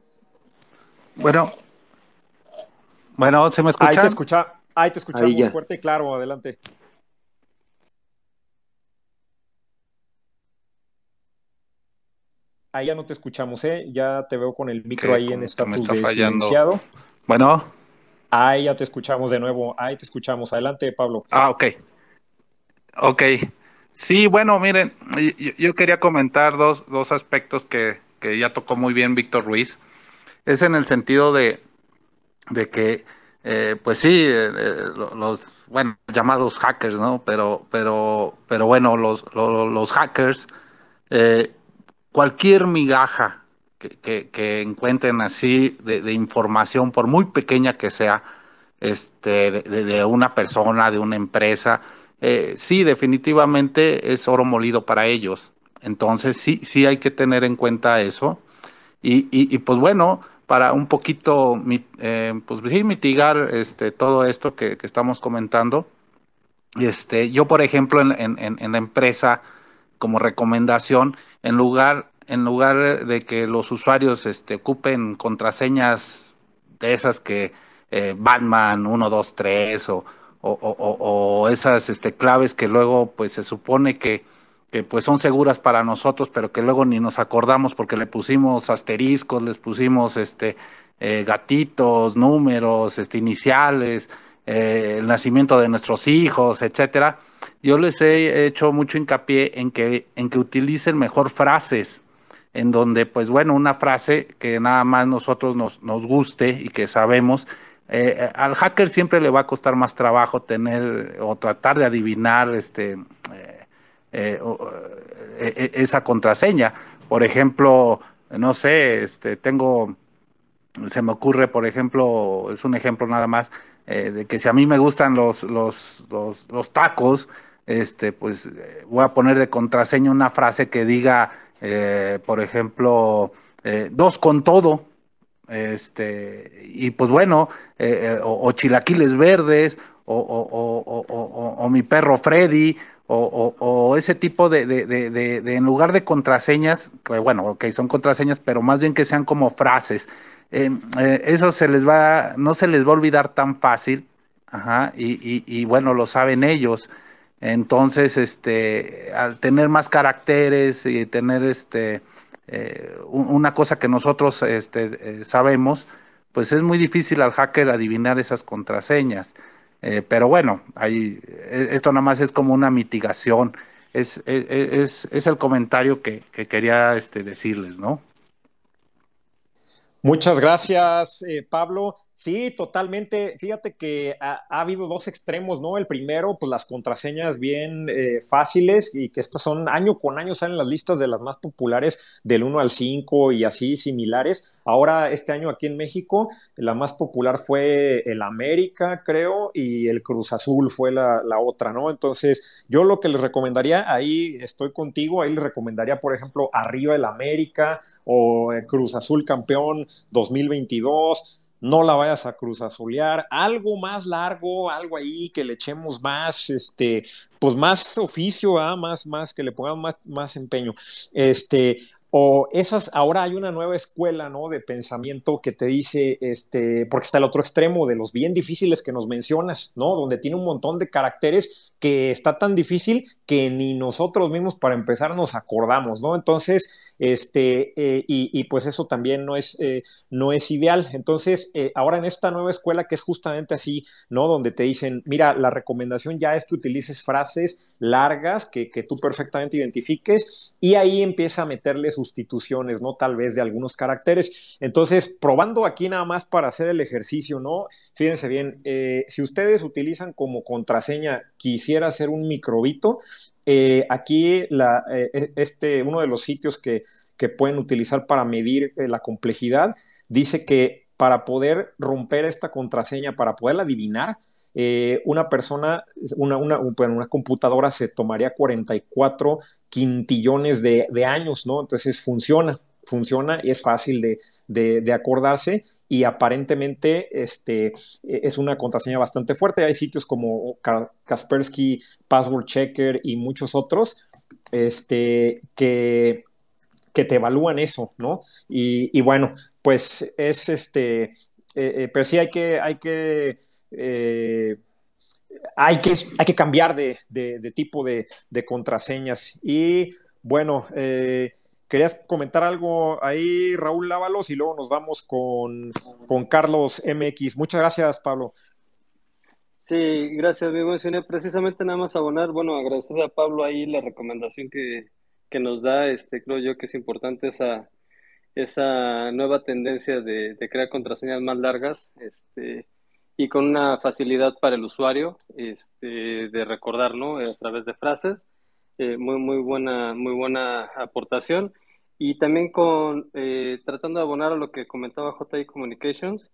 S7: Bueno, bueno, ¿se me escucha?
S1: Ahí te, escucha, ahí te escuchamos fuerte y claro, adelante. Ahí ya no te escuchamos, ¿eh? Ya te veo con el micro ahí en estatus de silenciado.
S7: Bueno.
S1: Ahí ya te escuchamos de nuevo. Ahí te escuchamos. Adelante, Pablo.
S7: Ah, ok. Ok. Sí, bueno, miren, yo, quería comentar dos, dos aspectos que, que, ya tocó muy bien Víctor Ruiz. Es en el sentido de, de que, eh, pues sí, eh, eh, los, bueno, llamados hackers, ¿no? Pero, pero, pero bueno, los, los, los hackers eh, cualquier migaja que, encuentren así de, información, por muy pequeña que sea, este, de, una persona, de una empresa, eh, sí, definitivamente es oro molido para ellos. Entonces, sí, sí hay que tener en cuenta eso. Y, pues bueno, para un poquito, eh, pues mitigar este, todo esto que, estamos comentando, este, yo, por ejemplo, en, en la empresa, como recomendación, en lugar, en lugar de que los usuarios este, ocupen contraseñas de esas que eh, Batman 1, 2, 3 o, o, o, o esas este, claves que luego pues se supone que, que pues son seguras para nosotros, pero que luego ni nos acordamos porque le pusimos asteriscos, les pusimos este eh, gatitos, números, este, iniciales, eh, el nacimiento de nuestros hijos, etcétera. Yo les he hecho mucho hincapié en que, en que utilicen mejor frases, en donde, pues bueno, una frase que nada más nosotros nos, nos guste y que sabemos, eh, al hacker siempre le va a costar más trabajo tener o tratar de adivinar este eh, eh, esa contraseña. Por ejemplo, no sé, este, tengo, se me ocurre, por ejemplo, es un ejemplo nada más, de que si a mí me gustan los, los, los, tacos, este, pues voy a poner de contraseña una frase que diga, por ejemplo, dos con todo, este, y pues bueno, o, chilaquiles verdes, o, o, mi perro Freddy, o, ese tipo de, de, de, en lugar de contraseñas, bueno, ok, son contraseñas, pero más bien que sean como frases. Em, eh, eso se les va, no se les va a olvidar tan fácil, y, bueno, lo saben ellos. Entonces, este, al tener más caracteres y tener este, eh, una cosa que nosotros este, eh, sabemos, pues es muy difícil al hacker adivinar esas contraseñas. Eh, pero bueno, esto nada más es como una mitigación. Es, es, es el comentario que, que quería este, decirles, ¿no?
S1: Muchas gracias, eh, Pablo. Sí, totalmente. Fíjate que ha, habido dos extremos, ¿no? El primero, pues las contraseñas bien eh, fáciles y que estas son año con año salen las listas de las más populares del 1 al 5 y así similares. Ahora, este año aquí en México, la más popular fue el América, creo, y el Cruz Azul fue la, la otra, ¿no? Entonces, yo lo que les recomendaría, ahí estoy contigo, ahí les recomendaría, por ejemplo, arriba el América o Cruz Azul campeón 2022 no la vayas a cruz azulear, algo más largo, algo ahí que le echemos más, este, pues más oficio, más, más, que le pongamos más, más empeño. Este, o esas, ahora hay una nueva escuela, ¿no? De pensamiento que te dice, este, porque está el otro extremo de los bien difíciles que nos mencionas, ¿no? Donde tiene un montón de caracteres que está tan difícil que ni nosotros mismos para empezar nos acordamos, ¿no? Entonces, este, eh, y, pues eso también no es, eh, no es ideal. Entonces, eh, ahora en esta nueva escuela que es justamente así, ¿no? Donde te dicen, mira, la recomendación ya es que utilices frases largas que, que tú perfectamente identifiques y ahí empieza a meterle sustituciones, ¿no? Tal vez de algunos caracteres. Entonces, probando aquí nada más para hacer el ejercicio, ¿no? Fíjense bien, si ustedes utilizan como contraseña, quizá hacer un microbito, eh, aquí eh, e, este, uno de los sitios que, que pueden utilizar para medir eh, la complejidad dice que para poder romper esta contraseña, para poderla adivinar, una persona, una, una, una, computadora se tomaría 44 quintillones de, de años, ¿no? Kaspersky funciona funciona y es fácil de, acordarse y aparentemente este, e, es una contraseña bastante fuerte. Hay sitios como Kaspersky, Password Checker y muchos otros este, que, que te evalúan eso, ¿no? Y, bueno, pues es este, eh, eh, pero sí hay que, hay que, eh, hay que, hay que cambiar de, tipo de, de, contraseñas. Y bueno, ¿Querías comentar algo ahí, Raúl Lávalos? Y luego nos vamos con, Carlos MX. Muchas gracias, Pablo.
S4: Sí, gracias, me mencioné precisamente nada más abonar, bueno, agradecer a Pablo ahí la recomendación que, nos da, este, creo yo que es importante esa, esa nueva tendencia de, crear contraseñas más largas, este, y con una facilidad para el usuario, este, de recordar, ¿no? A través de frases. Eh, muy, muy buena, muy buena aportación. Y también con, eh, tratando de abonar a lo que comentaba JI Communications,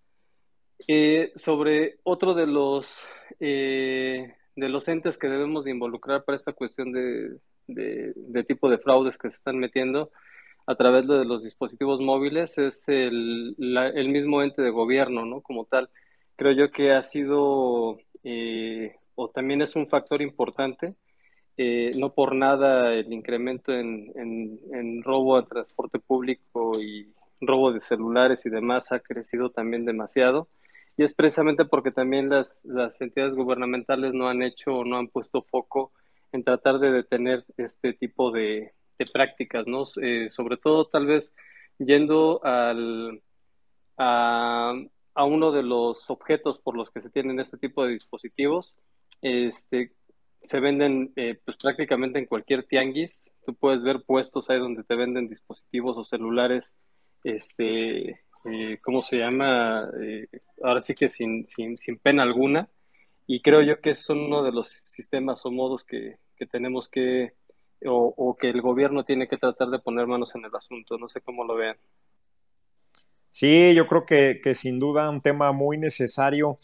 S4: eh, sobre otro de los, de los entes que debemos de involucrar para esta cuestión de, de, tipo de fraudes que se están metiendo a través de los dispositivos móviles es el, el mismo ente de gobierno, ¿no? Como tal. Creo yo que ha sido, o también es un factor importante eh, no por nada el incremento en, en, robo a transporte público y robo de celulares y demás ha crecido también demasiado. Y es precisamente porque también las, las entidades gubernamentales no han hecho o no han puesto foco en tratar de detener este tipo de, prácticas, ¿no? Eh, sobre todo tal vez yendo al, a, uno de los objetos por los que se tienen este tipo de dispositivos, este, se venden eh, pues prácticamente en cualquier tianguis. Tú puedes ver puestos ahí donde te venden dispositivos o celulares, este, eh, ¿cómo se llama? ahora sí que sin, sin, sin pena alguna. Y creo yo que es uno de los sistemas o modos que, que tenemos que, o, que el gobierno tiene que tratar de poner manos en el asunto. No sé cómo lo vean.
S1: Sí, yo creo que, que sin duda un tema muy necesario.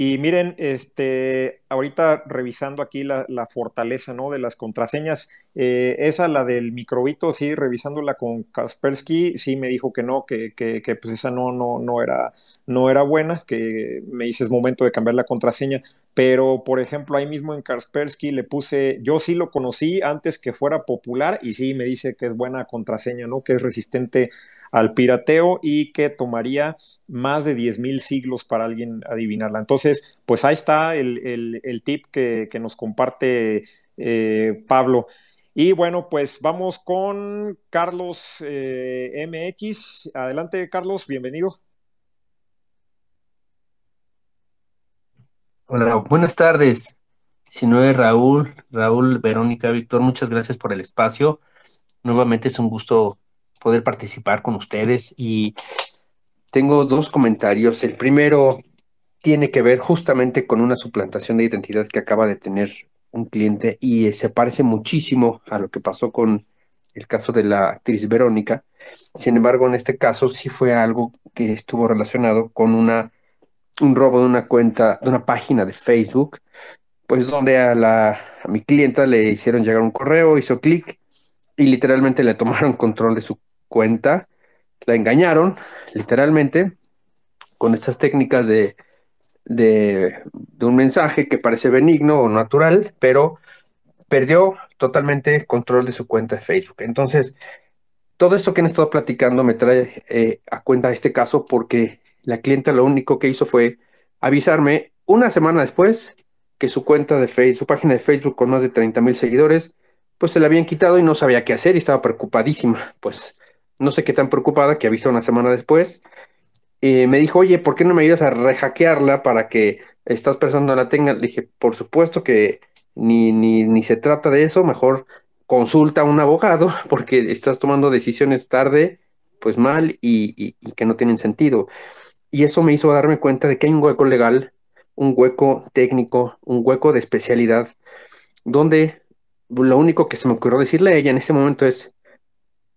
S1: Y miren, este, ahorita revisando aquí la, fortaleza ¿no? de las contraseñas, eh, esa, la del microbito, sí, revisándola con Kaspersky, sí me dijo que no, que, que, que, pues esa no, no, no, era, no era buena, que me dice es momento de cambiar la contraseña. Pero, por ejemplo, ahí mismo en Kaspersky le puse, yo sí lo conocí antes que fuera popular y sí me dice que es buena contraseña, ¿no? Que es resistente al pirateo y que tomaría más de 10.000 siglos para alguien adivinarla. Entonces, pues ahí está el, tip que, nos comparte eh, Pablo. Y bueno, pues vamos con Carlos eh, MX. Adelante, Carlos, bienvenido.
S8: Hola, buenas tardes. Si no es Raúl, Raúl, Verónica, Víctor, muchas gracias por el espacio. Nuevamente es un gusto poder participar con ustedes y tengo dos comentarios. El primero tiene que ver justamente con una suplantación de identidad que acaba de tener un cliente y se parece muchísimo a lo que pasó con el caso de la actriz Verónica. Sin embargo, en este caso sí fue algo que estuvo relacionado con una, un robo de una cuenta, de una página de Facebook, pues donde a, la, a mi clienta le hicieron llegar un correo, hizo clic y literalmente le tomaron control de su cuenta, la engañaron, literalmente, con estas técnicas de, de, un mensaje que parece benigno o natural, pero perdió totalmente control de su cuenta de Facebook. Entonces, todo esto que han estado platicando me trae eh, a cuenta este caso porque la clienta lo único que hizo fue avisarme una semana después que su cuenta de Facebook, su página de Facebook con más de 30 mil seguidores, pues se la habían quitado y no sabía qué hacer y estaba preocupadísima. Pues no sé qué tan preocupada, que avisa una semana después, y me dijo, oye, ¿por qué no me ayudas a rehackearla para que estas personas la tengan? Le dije, por supuesto que ni, ni, ni se trata de eso, mejor consulta a un abogado porque estás tomando decisiones tarde, pues mal y, y que no tienen sentido. Y eso me hizo darme cuenta de que hay un hueco legal, un hueco técnico, un hueco de especialidad, donde lo único que se me ocurrió decirle a ella en ese momento es,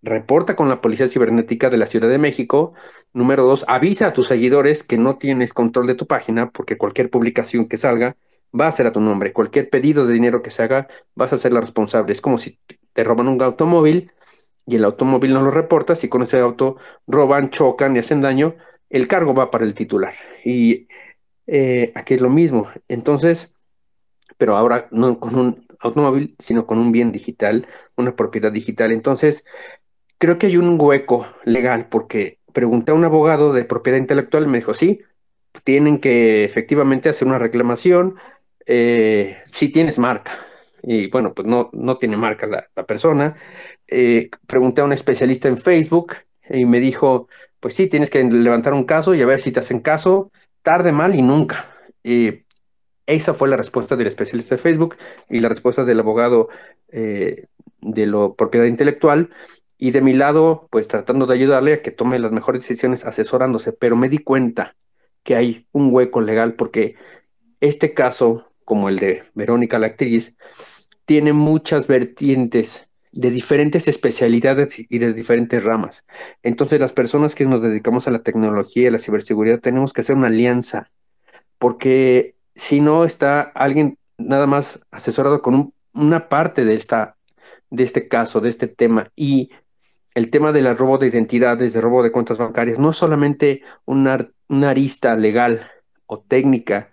S8: reporta con la Policía Cibernética de la Ciudad de México. Número dos, avisa a tus seguidores que no tienes control de tu página porque cualquier publicación que salga va a ser a tu nombre. Cualquier pedido de dinero que se haga, vas a ser la responsable. Es como si te roban un automóvil y el automóvil no lo reportas y con ese auto roban, chocan y hacen daño, el cargo va para el titular. Y eh, aquí es lo mismo. Entonces, pero ahora no con un automóvil, sino con un bien digital, una propiedad digital. Entonces, creo que hay un hueco legal porque pregunté a un abogado de propiedad intelectual y me dijo, sí, tienen que efectivamente hacer una reclamación eh, si tienes marca. Y bueno, pues no, no tiene marca la, persona. Eh, pregunté a un especialista en Facebook y me dijo, pues sí, tienes que levantar un caso y a ver si te hacen caso, tarde, mal y nunca. Esa fue la respuesta del especialista de Facebook y la respuesta del abogado eh, de la propiedad intelectual y de mi lado, pues tratando de ayudarle a que tome las mejores decisiones asesorándose, pero me di cuenta que hay un hueco legal porque este caso, como el de Verónica la actriz, tiene muchas vertientes de diferentes especialidades y de diferentes ramas. Entonces las personas que nos dedicamos a la tecnología y la ciberseguridad tenemos que hacer una alianza, porque si no está alguien nada más asesorado con una parte de, esta, de este caso, de este tema, y el tema del robo de identidades, de robo de cuentas bancarias, no es solamente una, arista legal o técnica,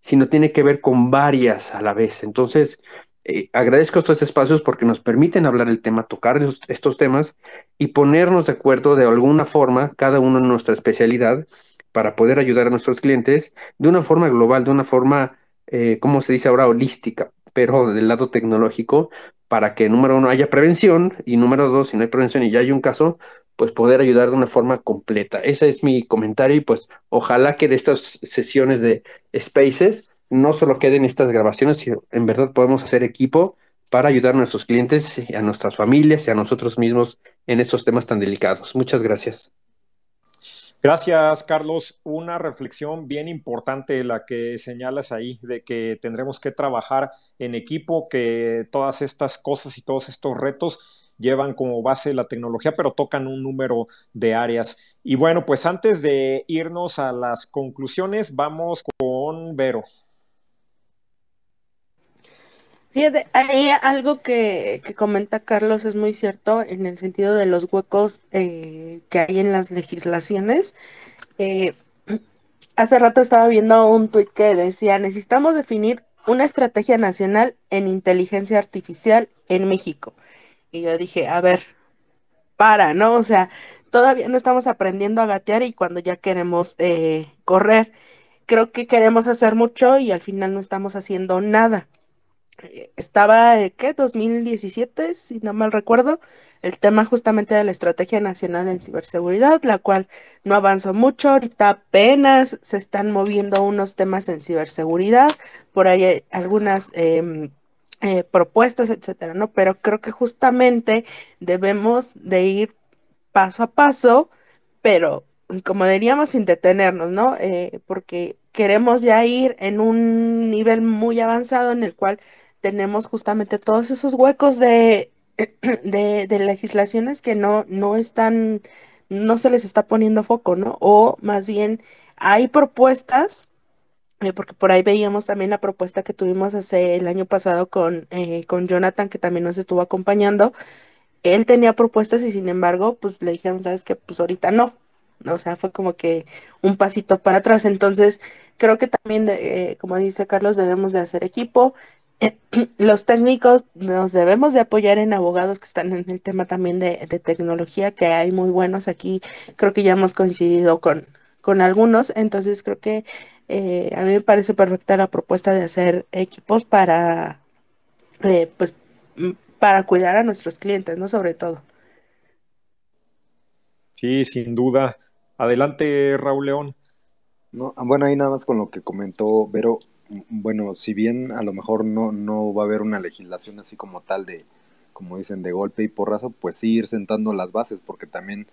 S8: sino tiene que ver con varias a la vez. Entonces, eh, agradezco estos espacios porque nos permiten hablar el tema, tocar estos, temas y ponernos de acuerdo de alguna forma, cada uno en nuestra especialidad, para poder ayudar a nuestros clientes de una forma global, de una forma, eh, como se dice ahora, holística, pero del lado tecnológico, para que número uno haya prevención y número dos, si no hay prevención y ya hay un caso, pues poder ayudar de una forma completa. Ese es mi comentario y pues ojalá que de estas sesiones de Spaces no solo queden estas grabaciones, sino en verdad podemos hacer equipo para ayudar a nuestros clientes, a nuestras familias y a nosotros mismos en estos temas tan delicados. Muchas gracias.
S1: Gracias, Carlos. Una reflexión bien importante la que señalas ahí, de que tendremos que trabajar en equipo, que todas estas cosas y todos estos retos llevan como base la tecnología, pero tocan un número de áreas. Y bueno, pues antes de irnos a las conclusiones, vamos con Vero.
S3: Fíjate, hay algo que, comenta Carlos es muy cierto en el sentido de los huecos eh, que hay en las legislaciones. Eh, hace rato estaba viendo un tuit que decía, necesitamos definir una estrategia nacional en inteligencia artificial en México. Y yo dije, a ver, para, ¿no? O sea, todavía no estamos aprendiendo a gatear y cuando ya queremos eh, correr, creo que queremos hacer mucho y al final no estamos haciendo nada estaba, eh, ¿qué? 2017, si no mal recuerdo, el tema justamente de la Estrategia Nacional en Ciberseguridad, la cual no avanzó mucho, ahorita apenas se están moviendo unos temas en ciberseguridad, por ahí hay algunas em, eh, propuestas, etcétera, ¿no? Pero creo que justamente debemos de ir paso a paso, pero como diríamos, sin detenernos, ¿no? Eh, porque queremos ya ir en un nivel muy avanzado en el cual tenemos justamente todos esos huecos de, de, legislaciones que no, no están, no se les está poniendo foco, ¿no? O más bien hay propuestas, eh, porque por ahí veíamos también la propuesta que tuvimos hace el año pasado con, eh, con Jonathan, que también nos estuvo acompañando. Él tenía propuestas y sin embargo, pues le dijeron, sabes que pues ahorita no, o sea, fue como que un pasito para atrás. Entonces, creo que también, eh, como dice Carlos, debemos de hacer equipo. los técnicos nos debemos de apoyar en abogados que están en el tema también de, tecnología, que hay muy buenos aquí. Creo que ya hemos coincidido con, con algunos, entonces creo que eh, a mí me parece perfecta la propuesta de hacer equipos para, eh, pues, para cuidar a nuestros clientes, ¿no? Sobre todo.
S1: Sí, sin duda. Adelante, Raúl León.
S5: No, bueno, ahí nada más con lo que comentó Vero, bueno, si bien a lo mejor no, no va a haber una legislación así como tal de, como dicen, de golpe y porrazo, pues sí ir sentando las bases, porque también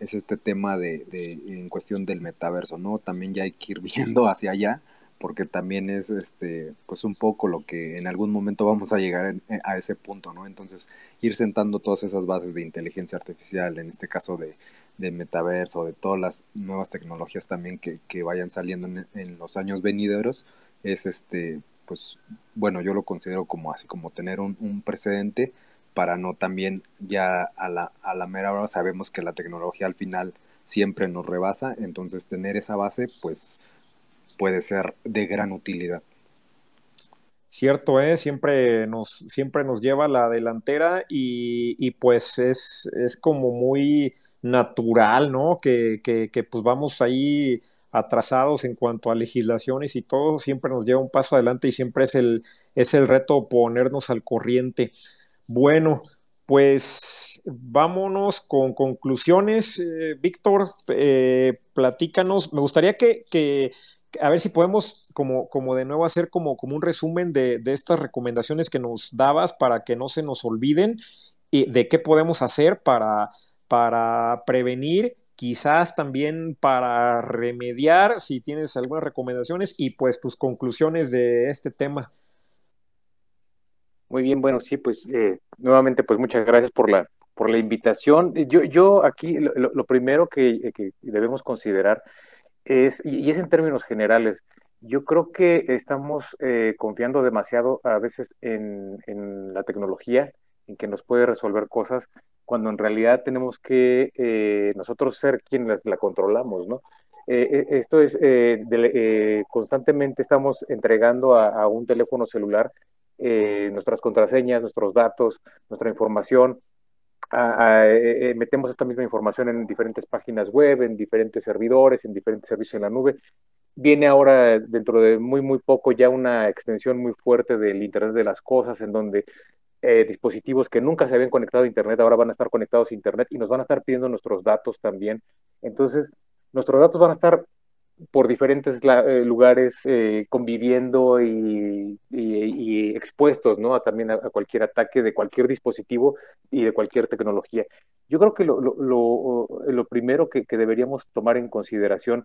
S5: es este tema de, de en cuestión del metaverso, ¿no? También ya hay que ir viendo hacia allá, porque también es este, pues un poco lo que en algún momento vamos a llegar a ese punto, ¿no? Entonces, ir sentando todas esas bases de inteligencia artificial, en este caso de, de metaverso, de todas las nuevas tecnologías también que, que vayan saliendo en, en los años venideros, es este, pues bueno, yo lo considero como así, como tener un, precedente para no también ya a la, a la mera hora sabemos que la tecnología al final siempre nos rebasa, entonces tener esa base pues puede ser de gran utilidad.
S1: Cierto, ¿eh? siempre, nos, siempre nos lleva a la delantera y, y pues es, es, como muy natural, ¿no? Que, que, que pues vamos ahí atrasados en cuanto a legislaciones y todo, siempre nos lleva un paso adelante y siempre es el, es el reto ponernos al corriente. Bueno, pues vámonos con conclusiones. Eh, Víctor, eh, platícanos. Me gustaría que, a ver si podemos como, como de nuevo hacer como, como un resumen de, de, estas recomendaciones que nos dabas para que no se nos olviden y de qué podemos hacer para, para prevenir quizás también para remediar, si tienes algunas recomendaciones y pues tus conclusiones de este tema.
S2: Muy bien, bueno, sí, pues eh, nuevamente pues muchas gracias por la, por la invitación. Yo, yo aquí lo, primero que, debemos considerar es, y, es en términos generales, yo creo que estamos eh, confiando demasiado a veces en, en la tecnología, en que nos puede resolver cosas cuando en realidad tenemos que eh, nosotros ser quienes la controlamos, ¿no? Eh, eh, esto es, constantemente estamos entregando a, un teléfono celular nuestras contraseñas, nuestros datos, nuestra información, metemos esta misma información en diferentes páginas web, en diferentes servidores, en diferentes servicios en la nube, viene ahora dentro de muy, muy poco ya una extensión muy fuerte del Internet de las Cosas, en donde eh, dispositivos que nunca se habían conectado a Internet ahora van a estar conectados a Internet y nos van a estar pidiendo nuestros datos también. Entonces, nuestros datos van a estar por diferentes eh, lugares eh, conviviendo y, expuestos ¿no? a, también a, cualquier ataque de cualquier dispositivo y de cualquier tecnología. Yo creo que lo, lo, primero que, deberíamos tomar en consideración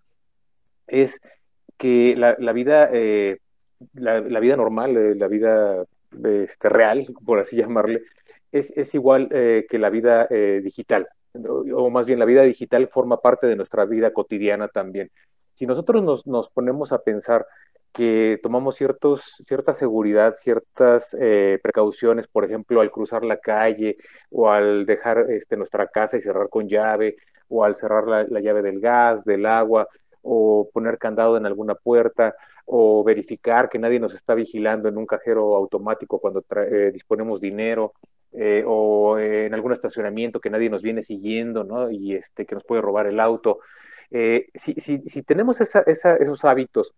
S2: es que la, vida, la, vida normal, la vida este, real, por así llamarle, es, es igual que la vida digital o más bien la vida digital forma parte de nuestra vida cotidiana también. Si nosotros nos, nos ponemos a pensar que tomamos ciertos, cierta seguridad, ciertas eh, precauciones, por ejemplo, al cruzar la calle o al dejar este, nuestra casa y cerrar con llave, o al cerrar la, llave del gas, del agua, o poner candado en alguna puerta, o verificar que nadie nos está vigilando en un cajero automático cuando eh, disponemos dinero, eh, o en algún estacionamiento que nadie nos viene siguiendo, ¿no? Y este, que nos puede robar el auto. Eh, si, si, tenemos esos hábitos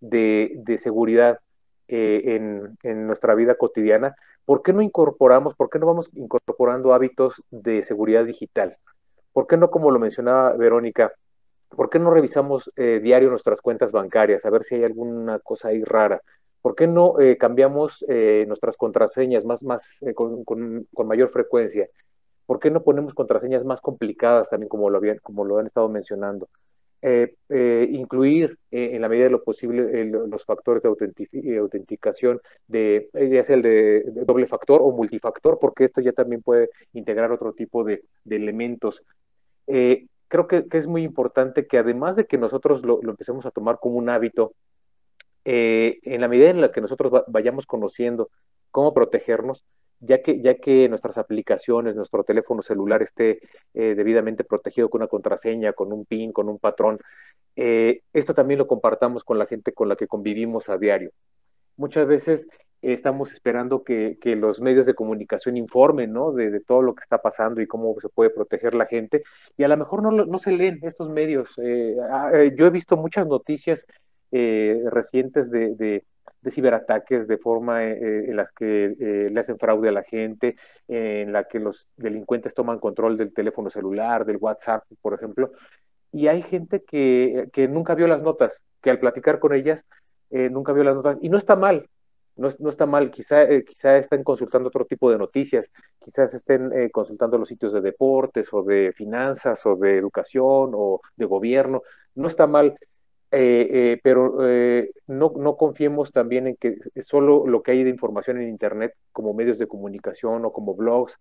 S2: de, seguridad eh, en, nuestra vida cotidiana, ¿por qué no incorporamos, por qué no vamos incorporando hábitos de seguridad digital? ¿Por qué no, como lo mencionaba Verónica, por qué no revisamos eh, diario nuestras cuentas bancarias a ver si hay alguna cosa ahí rara? ¿Por qué no cambiamos nuestras contraseñas más, más, con, con, con mayor frecuencia? ¿Por qué no ponemos contraseñas más complicadas también, como lo, habían, como lo han estado mencionando? Eh, eh, incluir eh, en la medida de lo posible los factores de autenticación, de, ya sea el de, doble factor o multifactor, porque esto ya también puede integrar otro tipo de, elementos. Creo que, es muy importante que además de que nosotros lo, empecemos a tomar como un hábito, en la medida en la que nosotros vayamos conociendo cómo protegernos, ya que, ya que nuestras aplicaciones, nuestro teléfono celular esté eh, debidamente protegido con una contraseña, con un PIN, con un patrón, eh, esto también lo compartamos con la gente con la que convivimos a diario. Muchas veces estamos esperando que, los medios de comunicación informen ¿no? de, todo lo que está pasando y cómo se puede proteger la gente, y a lo mejor no, no se leen estos medios. Eh, ah, yo he visto muchas noticias recientes de de ciberataques de forma eh, eh, en las que eh, le hacen fraude a la gente, en la que los delincuentes toman control del teléfono celular, del WhatsApp, por ejemplo. Y hay gente que, nunca vio las notas, que al platicar con ellas nunca vio las notas. Y no está mal, no, no, está mal, quizá, quizá estén consultando otro tipo de noticias, quizás estén consultando los sitios de deportes o de finanzas o de educación o de gobierno, no está mal, eh, eh, pero eh, no, no, confiemos también en que solo lo que hay de información en Internet, como medios de comunicación o como blogs,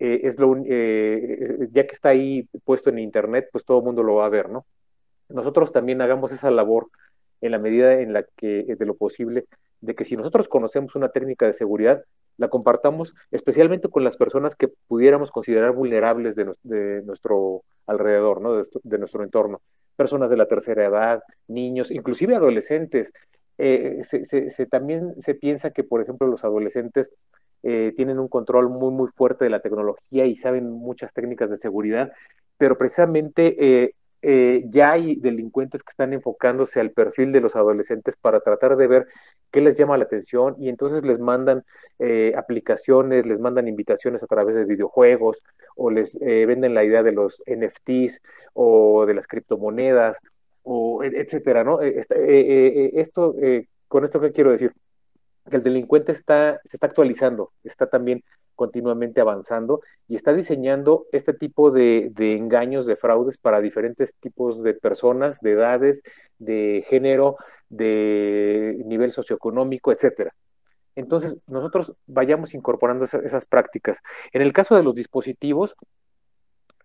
S2: es lo, ya que está ahí puesto en Internet, pues todo el mundo lo va a ver, ¿no? Nosotros también hagamos esa labor en la medida en la que, de lo posible, de que si nosotros conocemos una técnica de seguridad, la compartamos especialmente con las personas que pudiéramos considerar vulnerables de, nuestro alrededor, ¿no? de, nuestro entorno personas de la tercera edad, niños, inclusive adolescentes. Eh, se, también se piensa que, por ejemplo, los adolescentes eh, tienen un control muy, muy fuerte de la tecnología y saben muchas técnicas de seguridad, pero precisamente eh, eh, ya hay delincuentes que están enfocándose al perfil de los adolescentes para tratar de ver qué les llama la atención y entonces les mandan eh, aplicaciones, les mandan invitaciones a través de videojuegos o les eh, venden la idea de los NFTs o de las criptomonedas o e, etcétera, ¿no? esto, con esto qué quiero decir, que el delincuente está, se está actualizando, está también continuamente avanzando y está diseñando este tipo de, engaños, de fraudes para diferentes tipos de personas, de edades, de género, de nivel socioeconómico, etcétera. Entonces, nosotros vayamos incorporando esas, prácticas. En el caso de los dispositivos,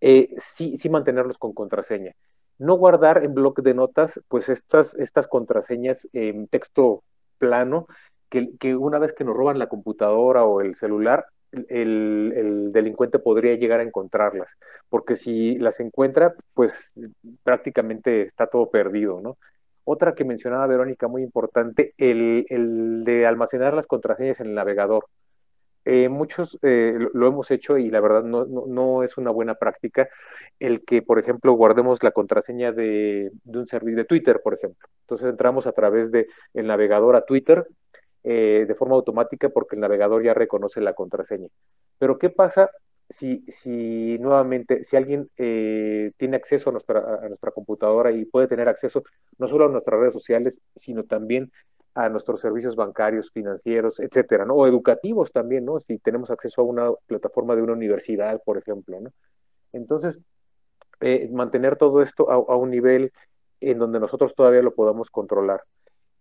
S2: eh, sí, sí mantenerlos con contraseña. No guardar en bloque de notas, pues estas, estas contraseñas en texto plano, que, una vez que nos roban la computadora o el celular, el, delincuente podría llegar a encontrarlas, porque si las encuentra, pues prácticamente está todo perdido, ¿no? Otra que mencionaba Verónica, muy importante, el, de almacenar las contraseñas en el navegador. eh, muchos eh, lo, hemos hecho y la verdad no, no, es una buena práctica el que, por ejemplo, guardemos la contraseña de, de un servicio de Twitter, por ejemplo. Entonces entramos a través del el navegador a Twitter eh, de forma automática porque el navegador ya reconoce la contraseña. Pero ¿qué pasa si, si nuevamente, si alguien eh, tiene acceso a nuestra, a nuestra computadora y puede tener acceso no solo a nuestras redes sociales, sino también a nuestros servicios bancarios, financieros, etcétera, ¿no? O educativos también, ¿no? Si tenemos acceso a una plataforma de una universidad, por ejemplo, ¿no? Entonces, eh, mantener todo esto a, un nivel en donde nosotros todavía lo podamos controlar.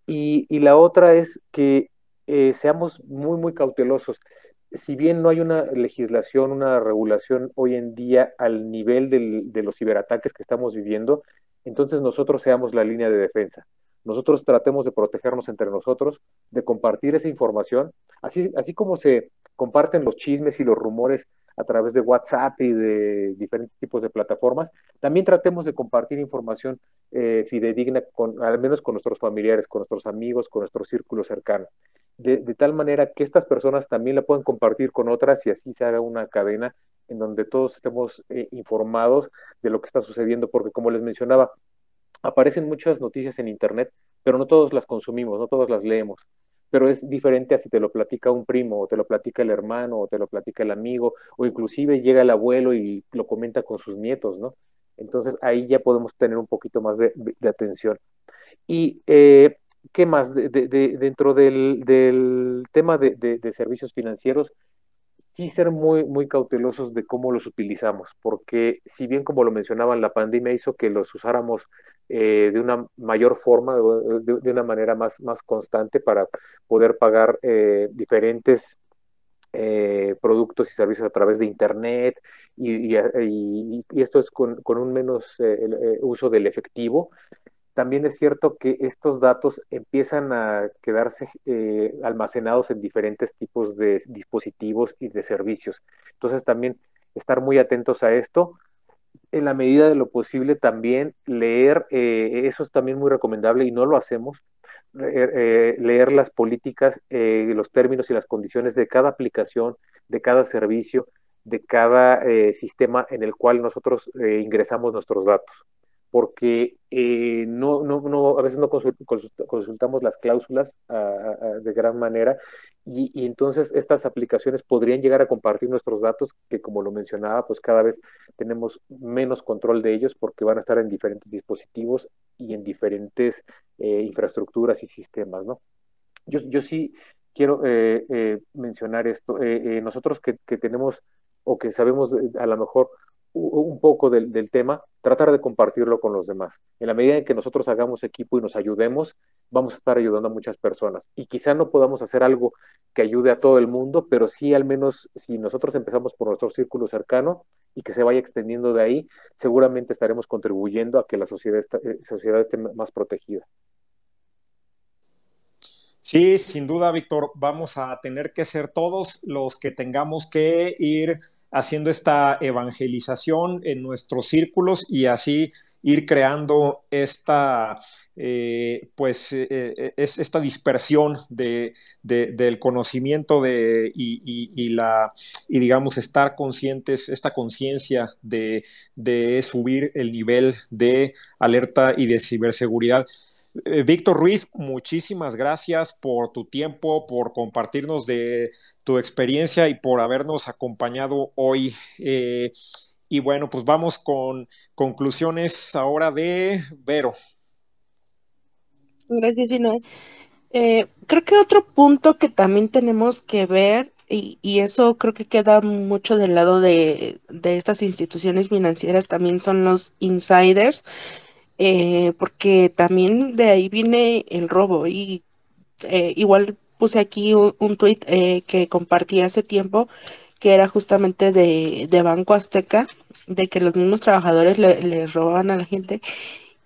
S2: Y, y la otra es que eh, seamos muy, muy cautelosos si bien no hay una legislación, una regulación hoy en día al nivel de los ciberataques que estamos viviendo, entonces nosotros seamos la línea de defensa. Nosotros tratemos de protegernos entre nosotros, de compartir esa información, así, así como se comparten los chismes y los rumores a través de WhatsApp y de diferentes tipos de plataformas, también tratemos de compartir información eh, fidedigna, con, al menos con nuestros familiares, con nuestros amigos, con nuestro círculo cercano de, tal manera que estas personas también la puedan compartir con otras y así se haga una cadena en donde todos estemos eh, informados de lo que está sucediendo, porque como les mencionaba, aparecen muchas noticias en Internet, pero no todos las consumimos, no todos las leemos. Pero es diferente a si te lo platica un primo, o te lo platica el hermano, o te lo platica el amigo, o inclusive llega el abuelo y lo comenta con sus nietos, ¿no? Entonces ahí ya podemos tener un poquito más de, atención. Y eh, ¿Qué más? De, dentro del, tema de, servicios financieros, sí ser muy, muy cautelosos de cómo los utilizamos, porque si bien, como lo mencionaban, la pandemia hizo que los usáramos eh, de una mayor forma, de, una manera más, más constante para poder pagar eh, diferentes eh, productos y servicios a través de Internet y, esto es con, con un menos uso del efectivo, también es cierto que estos datos empiezan a quedarse eh, almacenados en diferentes tipos de dispositivos y de servicios. Entonces también estar muy atentos a esto. En la medida de lo posible también leer, eh, eso es también muy recomendable y no lo hacemos, eh, leer las políticas, los términos y las condiciones de cada aplicación, de cada servicio, de cada sistema en el cual nosotros ingresamos nuestros datos porque eh, no, no, no, a veces no consultamos las cláusulas de gran manera y, entonces estas aplicaciones podrían llegar a compartir nuestros datos que como lo mencionaba, pues cada vez tenemos menos control de ellos porque van a estar en diferentes dispositivos y en diferentes eh, infraestructuras y sistemas, ¿no? Yo, yo sí quiero eh, mencionar esto. nosotros que, que tenemos o que sabemos a lo mejor un poco del, tema, tratar de compartirlo con los demás. En la medida en que nosotros hagamos equipo y nos ayudemos, vamos a estar ayudando a muchas personas. Y quizá no podamos hacer algo que ayude a todo el mundo, pero sí al menos si nosotros empezamos por nuestro círculo cercano y que se vaya extendiendo de ahí, seguramente estaremos contribuyendo a que la sociedad, eh, sociedad esté más protegida.
S1: Sí, sin duda, Víctor, vamos a tener que ser todos los que tengamos que ir haciendo esta evangelización en nuestros círculos y así ir creando esta, eh, pues, eh, eh, es, esta dispersión de, del conocimiento de, y, la, y, digamos, estar conscientes, esta conciencia de, de subir el nivel de alerta y de ciberseguridad. Eh, Víctor Ruiz, muchísimas gracias por tu tiempo, por compartirnos de tu experiencia y por habernos acompañado hoy. Eh, y bueno, pues vamos con conclusiones ahora de Vero.
S3: Gracias, Inoue. Eh, creo que otro punto que también tenemos que ver, y, eso creo que queda mucho del lado de, de estas instituciones financieras, también son los insiders eh, porque también de ahí viene el robo y eh, igual puse aquí un, un tuit eh, que compartí hace tiempo que era justamente de, Banco Azteca, de que los mismos trabajadores le, roban a la gente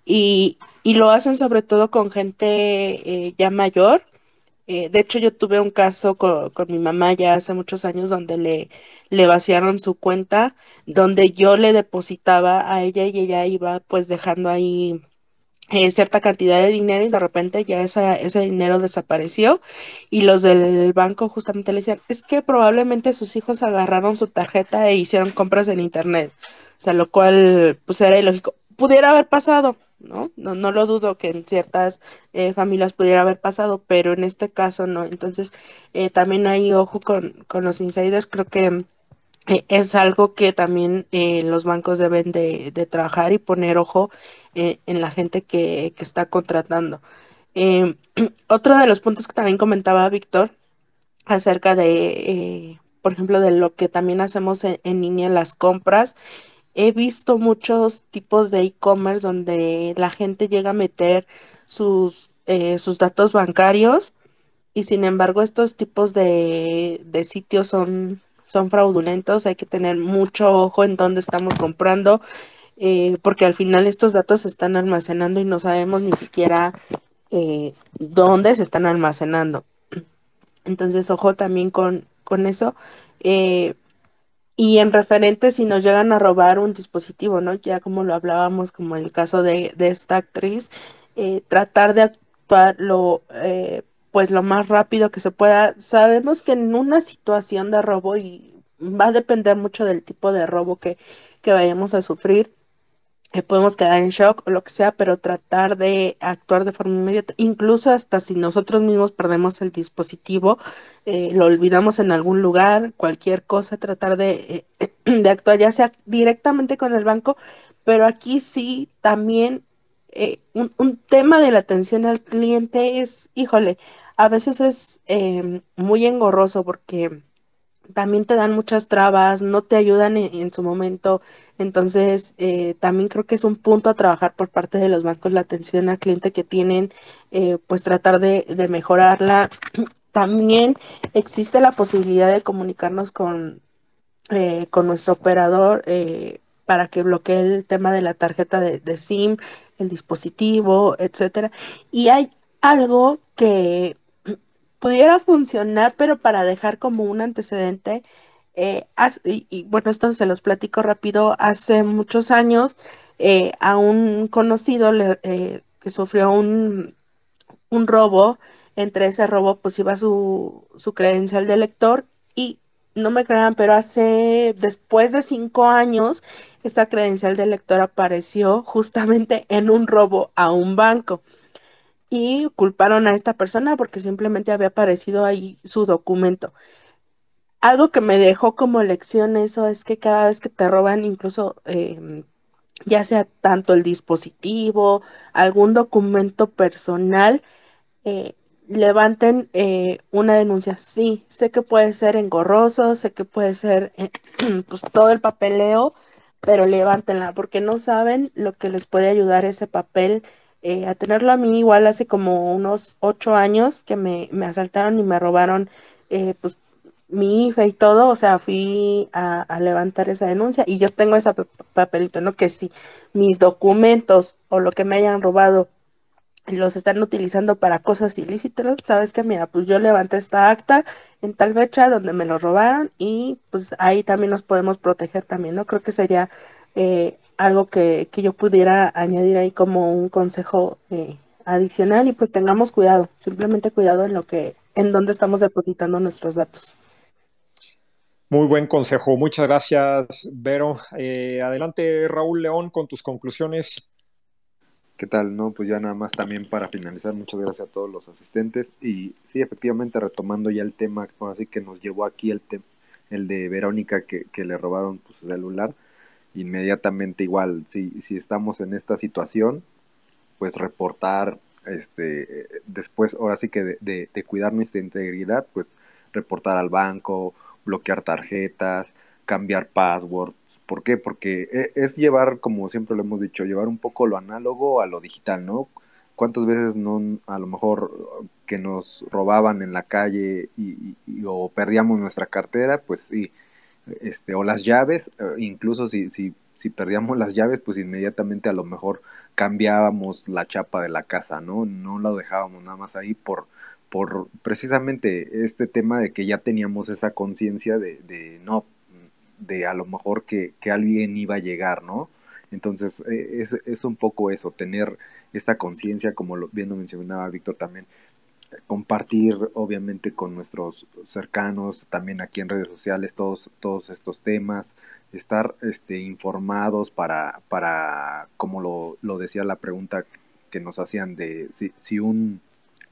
S3: y, y, lo hacen sobre todo con gente ya mayor eh, de hecho, yo tuve un caso con, mi mamá ya hace muchos años donde le, le vaciaron su cuenta, donde yo le depositaba a ella y ella iba pues dejando ahí eh, cierta cantidad de dinero y de repente ya esa, ese dinero desapareció y los del banco justamente le decían, es que probablemente sus hijos agarraron su tarjeta e hicieron compras en internet, o sea, lo cual pues era ilógico. Pudiera haber pasado, ¿no? No, no lo dudo que en ciertas eh, familias pudiera haber pasado, pero en este caso no. Entonces, eh, también hay ojo con, con los insiders, creo que eh, es algo que también los bancos deben de, trabajar y poner ojo en la gente que, que está contratando. Em, otro de los puntos que también comentaba Víctor acerca de, por ejemplo, de lo que también hacemos en línea, las compras. He visto muchos tipos de e-commerce donde la gente llega a meter sus, sus datos bancarios y sin embargo estos tipos de, de sitios son son fraudulentos, hay que tener mucho ojo en dónde estamos comprando, eh, porque al final estos datos se están almacenando y no sabemos ni siquiera eh, dónde se están almacenando. Entonces, ojo también con, con eso. Eh, y en referente, si nos llegan a robar un dispositivo, ¿no? Ya como lo hablábamos, como el caso de, de esta actriz, eh, tratar de actuar lo, eh, pues lo más rápido que se pueda. Sabemos que en una situación de robo, y va a depender mucho del tipo de robo que, que vayamos a sufrir, que podemos quedar en shock o lo que sea, pero tratar de actuar de forma inmediata, incluso hasta si nosotros mismos perdemos el dispositivo, eh, lo olvidamos en algún lugar, cualquier cosa, tratar de, eh, de actuar ya sea directamente con el banco, pero aquí sí también eh, un, un, tema de la atención al cliente es, híjole, a veces es muy engorroso porque también te dan muchas trabas, no te ayudan en, en su momento. Entonces, eh, también creo que es un punto a trabajar por parte de los bancos la atención al cliente que tienen, eh, pues tratar de, de, mejorarla. También existe la posibilidad de comunicarnos con, eh, con nuestro operador para que bloquee el tema de la tarjeta de, de SIM, el dispositivo, etcétera. Y hay algo que pudiera funcionar, pero para dejar como un antecedente, eh, y, bueno, esto se los platico rápido, hace muchos años eh, a un conocido le, eh, que sufrió un, un, robo, entre ese robo pues iba su, su credencial de lector y no me crean, pero hace, después de cinco años, esa credencial de lector apareció justamente en un robo a un banco y culparon a esta persona porque simplemente había aparecido ahí su documento. Algo que me dejó como lección eso es que cada vez que te roban, incluso eh, ya sea tanto el dispositivo, algún documento personal, eh, levanten eh, una denuncia. Sí, sé que puede ser engorroso, sé que puede ser eh, pues todo el papeleo, pero levántenla porque no saben lo que les puede ayudar ese papel eh, a tenerlo a mí igual hace como unos ocho años que me, me asaltaron y me robaron eh, pues mi IFE y todo, o sea, fui a, levantar esa denuncia y yo tengo ese papelito, ¿no? Que si mis documentos o lo que me hayan robado los están utilizando para cosas ilícitas, sabes que mira, pues yo levanté esta acta en tal fecha donde me lo robaron y pues ahí también nos podemos proteger también, ¿no? Creo que sería eh, algo que, que, yo pudiera añadir ahí como un consejo eh, adicional y pues tengamos cuidado, simplemente cuidado en lo que, en dónde estamos depositando nuestros datos.
S1: Muy buen consejo, muchas gracias, Vero. Eh, adelante, Raúl León, con tus conclusiones.
S5: ¿Qué tal? No, pues ya nada más también para finalizar, muchas gracias a todos los asistentes. Y sí, efectivamente, retomando ya el tema, así que nos llevó aquí el, el de Verónica que, que le robaron pues, su celular inmediatamente igual, si, si estamos en esta situación, pues reportar, este, después, ahora sí que de, de, de, cuidar nuestra integridad, pues reportar al banco, bloquear tarjetas, cambiar passwords. ¿Por qué? Porque e, es llevar, como siempre lo hemos dicho, llevar un poco lo análogo a lo digital, ¿no? ¿Cuántas veces no, a lo mejor que nos robaban en la calle y, y o perdíamos nuestra cartera? Pues sí, este, o las llaves, eh, incluso si, si, si perdíamos las llaves, pues inmediatamente a lo mejor cambiábamos la chapa de la casa, ¿no? No la dejábamos nada más ahí por, por precisamente este tema de que ya teníamos esa conciencia de, de, no, de a lo mejor que, que, alguien iba a llegar, ¿no? Entonces, es, es, un poco eso, tener esta conciencia, como lo, bien lo mencionaba Víctor también, compartir obviamente con nuestros cercanos, también aquí en redes sociales, todos, todos estos temas, estar este, informados para, para como lo, lo decía la pregunta que nos hacían de si, si un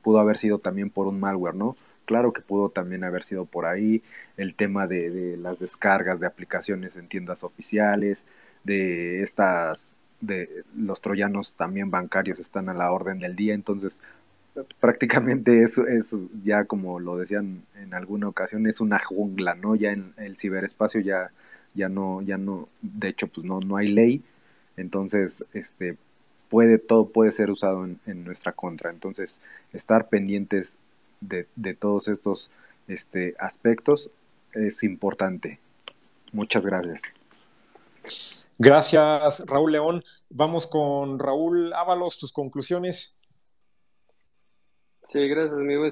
S5: pudo haber sido también por un malware, ¿no? Claro que pudo también haber sido por ahí el tema de, de las descargas de aplicaciones en tiendas oficiales, de estas, de los troyanos también bancarios están a la orden del día, entonces prácticamente eso es ya como lo decían en alguna ocasión es una jungla no ya en el ciberespacio ya ya no ya no de hecho pues no no hay ley. Entonces este puede todo puede ser usado en, en nuestra contra. Entonces estar pendientes de, de todos estos este aspectos es importante. Muchas gracias.
S1: Gracias Raúl León. Vamos con Raúl Ábalos tus conclusiones
S4: Sí, gracias, amigo.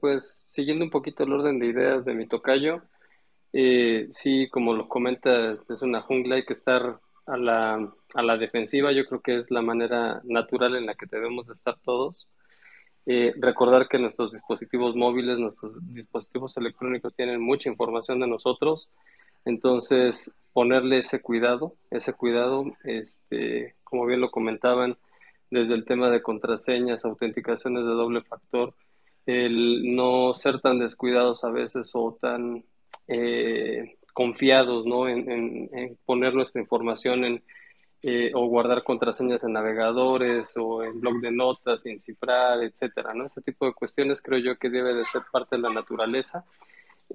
S4: Pues siguiendo un poquito el orden de ideas de mi tocayo, eh, sí, como lo comenta, es una jungla, hay que estar a la, a la defensiva, yo creo que es la manera natural en la que debemos de estar todos. Eh, recordar que nuestros dispositivos móviles, nuestros dispositivos electrónicos tienen mucha información de nosotros, entonces ponerle ese cuidado, ese cuidado, este, como bien lo comentaban, desde el tema de contraseñas, autenticaciones de doble factor, el no ser tan descuidados a veces o tan eh, confiados ¿no? En, poner nuestra información en, eh, o guardar contraseñas en navegadores o en blog de notas sin cifrar, etcétera, ¿no? Ese tipo de cuestiones creo yo que debe de ser parte de la naturaleza.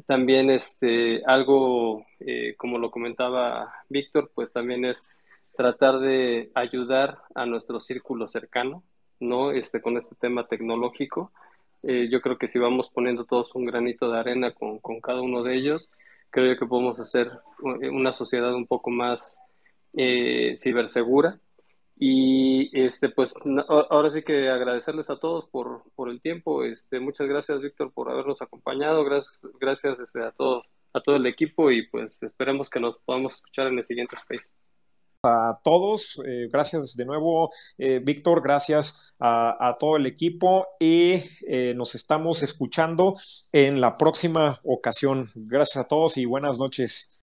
S4: También este, algo, eh, como lo comentaba Víctor, pues también es tratar de ayudar a nuestro círculo cercano, ¿no? Este, con este tema tecnológico. Eh, yo creo que si vamos poniendo todos un granito de arena con, con, cada uno de ellos, creo que podemos hacer una sociedad un poco más eh, cibersegura. Y este, pues ahora sí que agradecerles a todos por, por el tiempo. Este, muchas gracias, Víctor, por habernos acompañado. Gracias, gracias este, a todos, a todo el equipo, y pues esperemos que nos podamos escuchar en el siguiente space
S1: a todos. Eh, gracias de nuevo, eh, Víctor. Gracias a, todo el equipo y eh, nos estamos escuchando en la próxima ocasión. Gracias a todos y buenas noches.